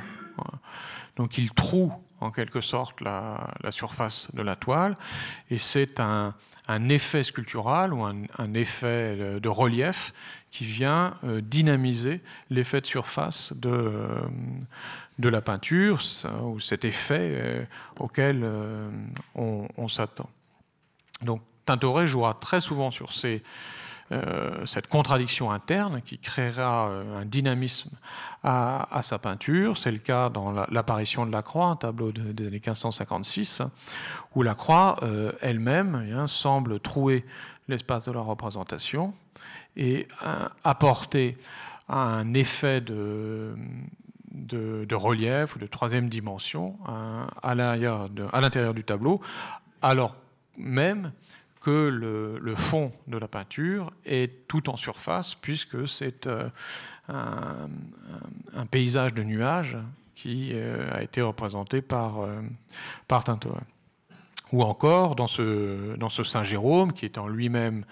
Donc il troue en quelque sorte la, surface de la toile, et c'est un, effet sculptural ou un, effet de relief qui vient euh, dynamiser l'effet de surface de, euh, la peinture, ou cet effet euh, auquel on, s'attend. Donc Tintoret jouera très souvent sur ces, cette contradiction interne qui créera un dynamisme à, sa peinture. C'est le cas dans l'apparition de la croix, un tableau des années 1556, où la croix elle-même eh semble trouer l'espace de la représentation et apporter un effet de, de, relief ou de troisième dimension à, l'intérieur du tableau, alors même que le, fond de la peinture est tout en surface, puisque c'est euh, un, paysage de nuages qui euh, a été représenté par, euh, par. Ou encore dans ce, Saint Jérôme, qui est en lui-même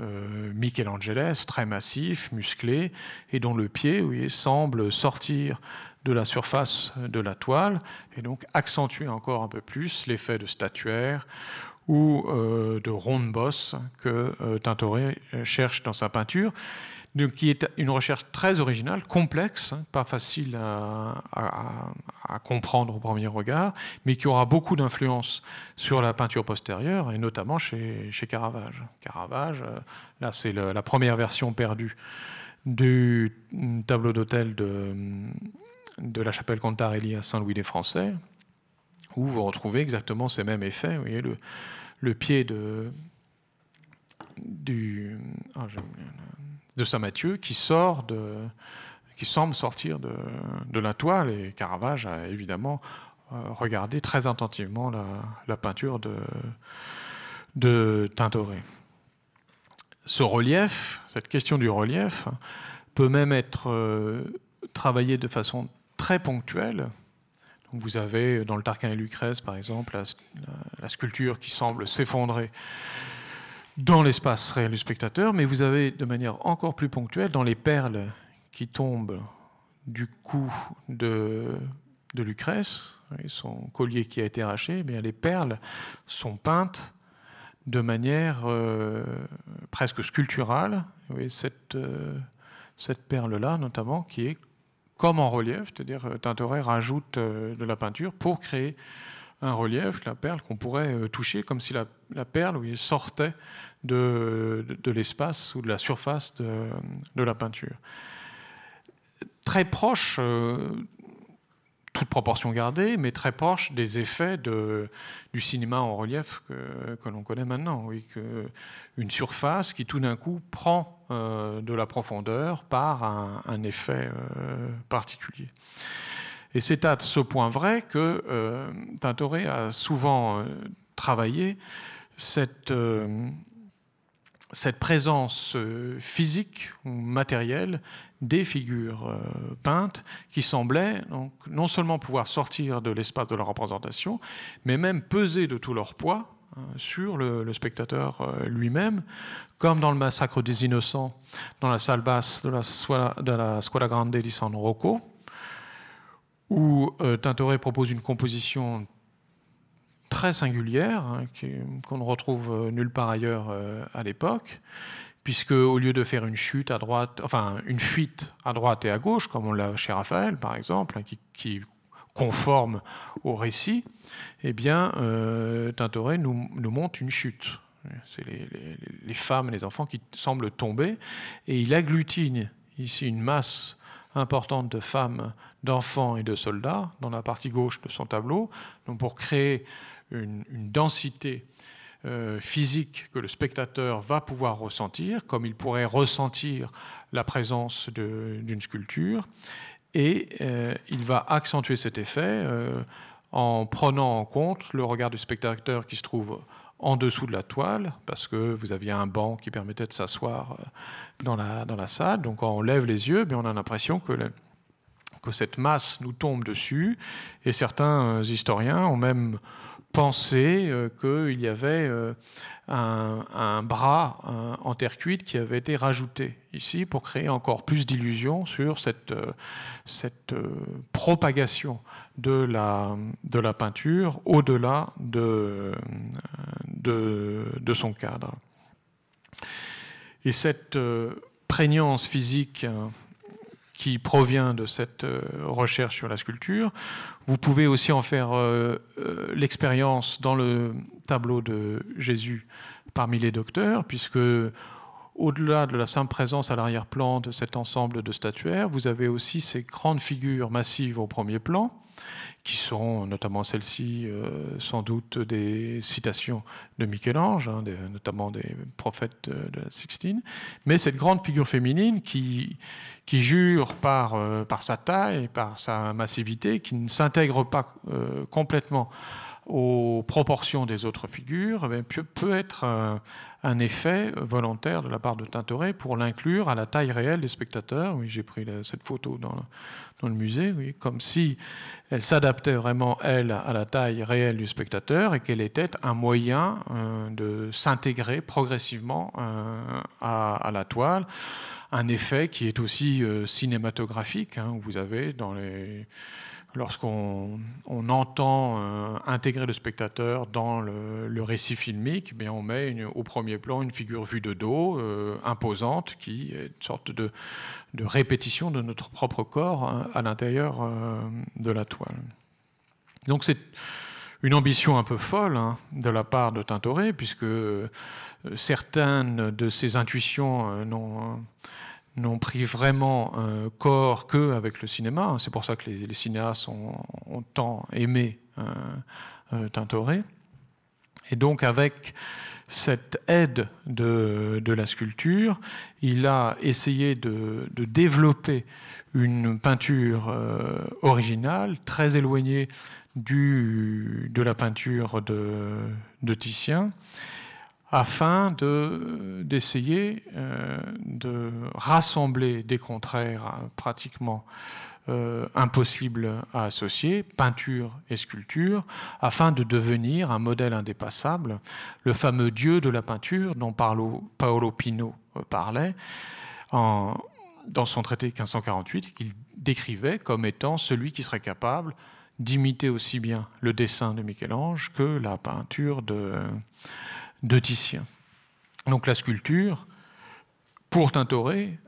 euh, Michelangeles, très massif, musclé, et dont le pied semble sortir de la surface de la toile, et donc accentuer encore un peu plus l'effet de statuaire ou euh, de ronde bosse que euh, Tintoret cherche dans sa peinture qui est une recherche très originale, complexe, hein, pas facile à, comprendre au premier regard, mais qui aura beaucoup d'influence sur la peinture postérieure, et notamment chez, Caravage. Caravage, euh, là c'est la première version perdue du tableau d'hôtel de, de la chapelle Contarelli à Saint-Louis-des-Français, où vous retrouvez exactement ces mêmes effets. Vous voyez le, pied de. Ah, de Saint Matthieu qui sort de, qui semble sortir de, de la toile. Et Caravage a évidemment euh, regardé très attentivement la, peinture de, de Tintoret. Ce relief, cette question du relief, peut même être euh, travaillée de façon très ponctuelle. Vous avez dans le Tarquin et Lucrèce, par exemple, la, sculpture qui semble s'effondrer dans l'espace réel du spectateur, mais vous avez de manière encore plus ponctuelle dans les perles qui tombent du cou de, de Lucrèce, son collier qui a été arraché, eh bien les perles sont peintes de manière euh, presque sculpturale. Vous cette, euh, cette perle-là, notamment, qui est comme en relief, c'est-à-dire euh, Tintoret rajoute de la peinture pour créer un relief, la perle qu'on pourrait toucher comme si la, perle sortait de, de, l'espace ou de la surface de, de la peinture. Très proche toute proportion gardée, mais très proche des effets de, du cinéma en relief que, que l'on connaît maintenant. Oui, que une surface qui tout d'un coup prend euh, de la profondeur par un, effet euh, particulier. Et c'est à ce point vrai que euh, Tintoret a souvent travaillé cette cette présence physique ou matérielle des figures euh, peintes qui semblaient donc, non seulement pouvoir sortir de l'espace de la représentation, mais même peser de tout leur poids hein, sur le, spectateur euh, lui-même, comme dans le Massacre des Innocents, dans la salle basse de la, de Grande di San Rocco, où euh, Tintoret propose une composition très singulière, hein, qu'on ne retrouve nulle part ailleurs à l'époque, puisque au lieu de faire une chute à droite, enfin une fuite à droite et à gauche, comme on l'a chez Raphaël par exemple, hein, qui, conforme au récit, eh bien euh, Tintoret nous, nous, montre une chute. C'est les, les, femmes et les enfants qui semblent tomber, et il agglutine ici une masse importante de femmes, d'enfants et de soldats dans la partie gauche de son tableau, donc pour créer une, densité euh, physique que le spectateur va pouvoir ressentir, comme il pourrait ressentir la présence d'une sculpture, et euh, il va accentuer cet effet euh, en prenant en compte le regard du spectateur qui se trouve en dessous de la toile, parce que vous aviez un banc qui permettait de s'asseoir dans la, dans la salle. Donc quand on lève les yeux, bien on a l'impression que, que cette masse nous tombe dessus, et certains historiens ont même penser euh, qu'il y avait euh, un, bras en terre cuite qui avait été rajouté ici pour créer encore plus d'illusions sur cette, euh, propagation de la, peinture au-delà de, son cadre. Et cette prégnance physique qui provient de cette euh, recherche sur la sculpture. Vous pouvez aussi en faire euh, euh, l'expérience dans le tableau de Jésus parmi les docteurs, puisque au-delà de la simple présence à l'arrière-plan de cet ensemble de statuaires, vous avez aussi ces grandes figures massives au premier plan, qui sont notamment celles-ci sans doute des citations de Michel-Ange, hein, notamment des prophètes de la Sixtine, mais cette grande figure féminine qui, qui jure par, euh, par sa taille, par sa massivité, qui ne s'intègre pas euh, complètement aux proportions des autres figures, eh peut, être euh, un effet volontaire de la part de Tintoret pour l'inclure à la taille réelle des spectateurs. Oui, j'ai pris cette photo dans le, musée, oui, comme si elle s'adaptait vraiment, elle, à la taille réelle du spectateur et qu'elle était un moyen de s'intégrer progressivement à, à, la toile un effet qui est aussi euh, cinématographique. Hein, où vous avez dans les lorsqu'on on entend euh, intégrer le spectateur dans le, récit filmique, eh on met au premier plan une figure vue de dos, euh, imposante, qui est une sorte de, répétition de notre propre corps hein, à l'intérieur de la toile. Donc c'est une ambition un peu folle hein, de la part de Tintoret, puisque certaines de ses intuitions n'ont n'ont pris vraiment un corps que avec le cinéma. C'est pour ça que les, cinéastes ont, tant aimé euh, euh, Tintoret. Et donc avec cette aide de, la sculpture, il a essayé de, développer une peinture euh, originale, très éloignée de la peinture de Titien, afin d'essayer euh, de, rassembler des contraires euh, pratiquement euh, impossible à associer, peinture et sculpture, afin de devenir un modèle indépassable, le fameux dieu de la peinture dont Paolo, Pino parlait dans son traité 1548, qu'il décrivait comme étant celui qui serait capable d'imiter aussi bien le dessin de Michel-Ange que la peinture de, de Titien. Donc la sculpture, pour Tintoret,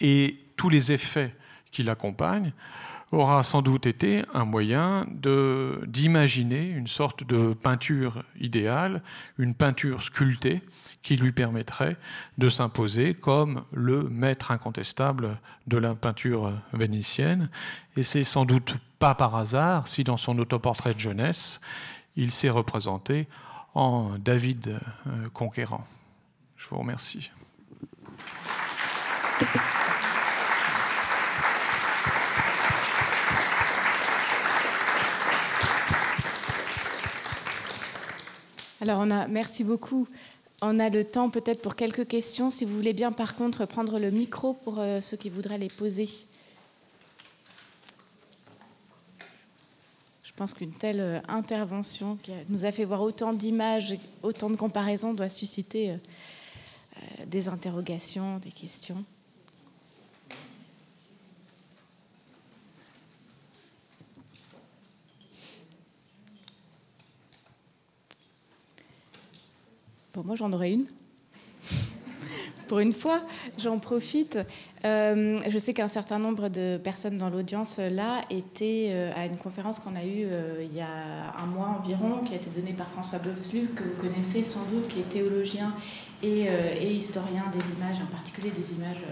et tous les effets qui l'accompagne, aura sans doute été un moyen d'imaginer une sorte de peinture idéale, une peinture sculptée qui lui permettrait de s'imposer comme le maître incontestable de la peinture vénitienne. Et c'est sans doute pas par hasard si dans son autoportrait de jeunesse, il s'est représenté en David euh, conquérant. Je vous remercie. Alors, on a, merci beaucoup. On a le temps peut-être pour quelques questions. Si vous voulez bien, par contre, prendre le micro pour euh, ceux qui voudraient les poser. Pense qu'une telle euh, intervention qui nous a fait voir autant d'images, autant de comparaisons, doit susciter euh, des interrogations, des questions. Bon, moi j'en aurais une. Pour une fois, j'en profite. Euh, je sais qu'un certain nombre de personnes dans l'audience là étaient euh, à une conférence qu'on a eue euh, il y a un mois environ, qui a été donnée par François Boeufslu, que vous connaissez sans doute, qui est théologien et, historien des images, en particulier des images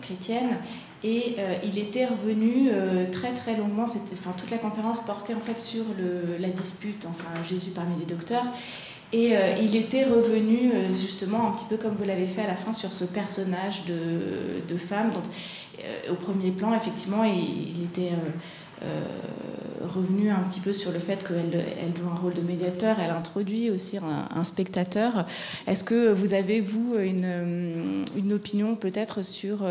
chrétiennes. Et il était revenu très très longuement, toute la conférence portait en fait sur la dispute, enfin Jésus parmi les docteurs. Et euh, il était revenu euh, justement un petit peu comme vous l'avez fait à la fin sur ce personnage de, femme. Donc, euh, au premier plan, effectivement, il, était revenu un petit peu sur le fait qu'elle elle joue un rôle de médiateur. Elle introduit aussi un, spectateur. Est-ce que vous avez, vous, une, opinion peut-être sur,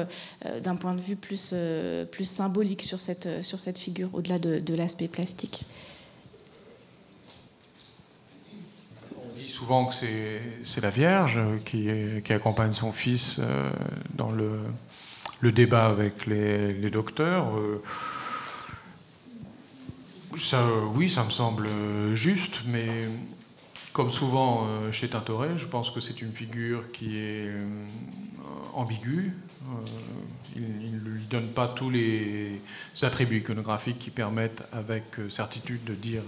d'un point de vue plus, plus symbolique sur cette, sur cette figure, au-delà de, de l'aspect plastique? Souvent que c'est la Vierge qui, qui, accompagne son fils euh, dans le, débat avec les, les docteurs. Euh, ça, oui, ça me semble juste, mais comme souvent euh, chez Tintoret, je pense que c'est une figure qui est ambiguë. il ne lui donne pas tous les attributs iconographiques qui permettent avec certitude de dire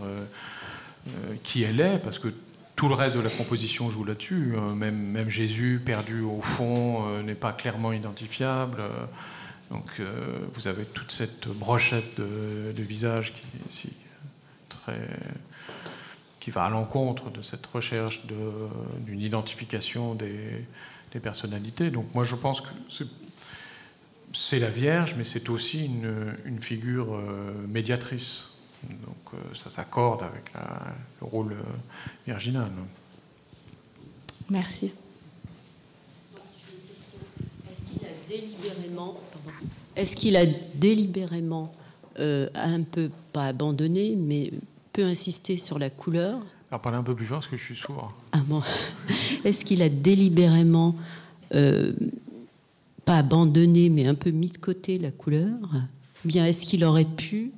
qui elle est, parce que tout le reste de la composition joue là-dessus. Euh, même, même, Jésus, perdu au fond, euh, n'est pas clairement identifiable. Euh, donc vous avez toute cette brochette de, visage qui, va à l'encontre de cette recherche d'une identification des, personnalités. Donc moi je pense que c'est la Vierge, mais c'est aussi une figure médiatrice. Donc euh, ça s'accorde avec le rôle euh, virginal. Merci. Est-ce qu'il a délibérément, est-ce qu'il a délibérément euh, un peu pas abandonné, mais peu insisté sur la couleur? Alors parlez un peu plus fort parce que je suis sourd. Ah bon. Est-ce qu'il a délibérément pas abandonné, mais un peu mis de côté la couleur? Bien, est-ce qu'il aurait pu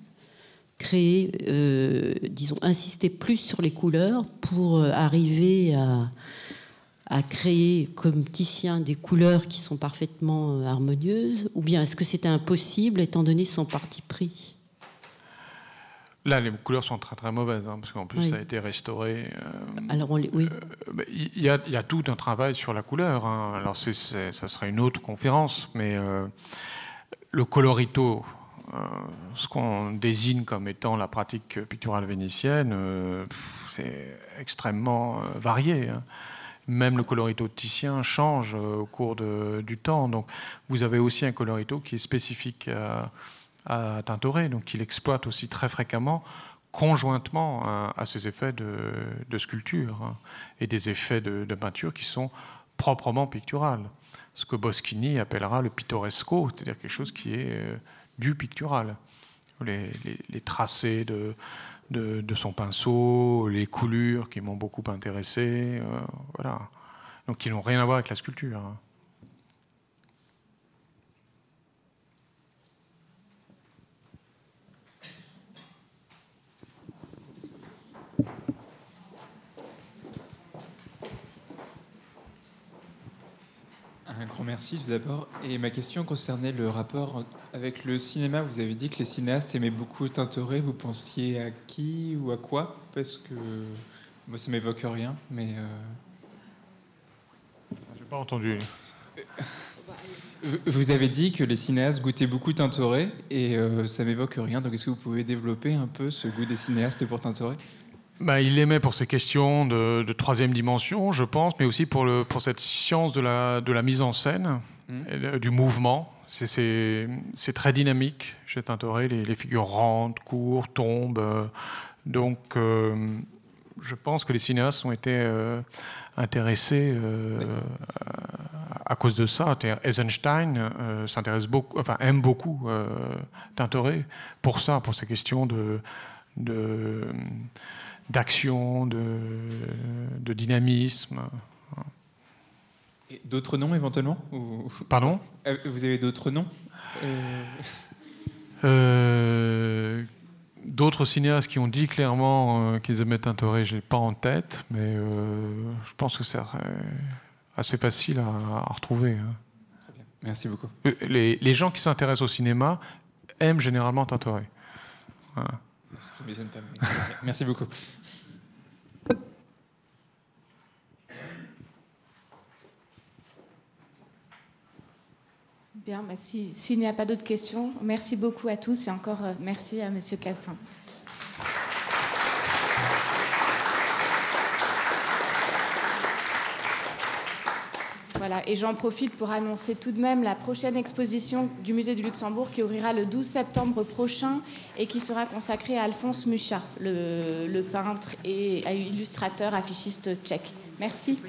créer, euh, disons, insister plus sur les couleurs pour euh, arriver à, à, créer comme Titien des couleurs qui sont parfaitement euh, harmonieuses Ou bien est-ce que c'était impossible étant donné son parti pris? Là, les couleurs sont très très mauvaises, hein, parce qu'en plus, ça a été restauré. Alors, on oui. Il y, y, a tout un travail sur la couleur. Hein. Alors, ça serait une autre conférence, mais le colorito, ce qu'on désigne comme étant la pratique picturale vénitienne, euh, c'est extrêmement euh, varié. Hein. Même le colorito titien change au cours du temps. Donc, vous avez aussi un colorito qui est spécifique à, Tintoret, donc il exploite aussi très fréquemment conjointement à, ces effets de, sculpture hein, et des effets de, de, peinture qui sont proprement picturales. Ce que Boschini appellera le pittoresco, c'est-à-dire quelque chose qui est du pictural. Les, tracés de, de, son pinceau, les coulures qui m'ont beaucoup intéressé, euh, voilà. Donc qui n'ont rien à voir avec la sculpture. Hein. Un grand merci tout d'abord. Et ma question concernait le rapport avec le cinéma. Vous avez dit que les cinéastes aimaient beaucoup Tintoret. Vous pensiez à qui ou à quoi? Parce que moi, ça m'évoque rien, mais. Euh... J'ai pas entendu. Vous avez dit que les cinéastes goûtaient beaucoup Tintoret et euh, ça m'évoque rien. Donc, est-ce que vous pouvez développer un peu ce goût des cinéastes pour Tintoret? Bah, il l'aimait pour ces questions de, troisième dimension, je pense, mais aussi pour, le, pour cette science de la, de la mise en scène, mmh. du mouvement. C'est très dynamique chez Tintoret, les, les, figures rentrent, courent, tombent. Euh, donc, euh, je pense que les cinéastes ont été euh, intéressés à cause de ça. Eisenstein s'intéresse beaucoup, enfin, aime beaucoup Tintoret pour ça, pour ces questions de, de d'action, de, de, dynamisme. D'autres noms éventuellement Pardon? Euh, Vous avez d'autres noms? Euh, euh, D'autres cinéastes qui ont dit clairement qu'ils aimaient Tintoret, je n'ai pas en tête, mais je pense que c'est assez facile à, retrouver. Hein. Très bien. Merci beaucoup. Les, les gens qui s'intéressent au cinéma aiment généralement Tintoret. Voilà. Merci beaucoup. Bien, bah, s'il n'y a pas d'autres questions, merci beaucoup à tous et encore euh, merci à Monsieur Casgrain. Voilà, et j'en profite pour annoncer tout de même la prochaine exposition du Musée du Luxembourg qui ouvrira le 12 septembre prochain et qui sera consacrée à Alphonse Mucha, le, le peintre et illustrateur affichiste tchèque. Merci.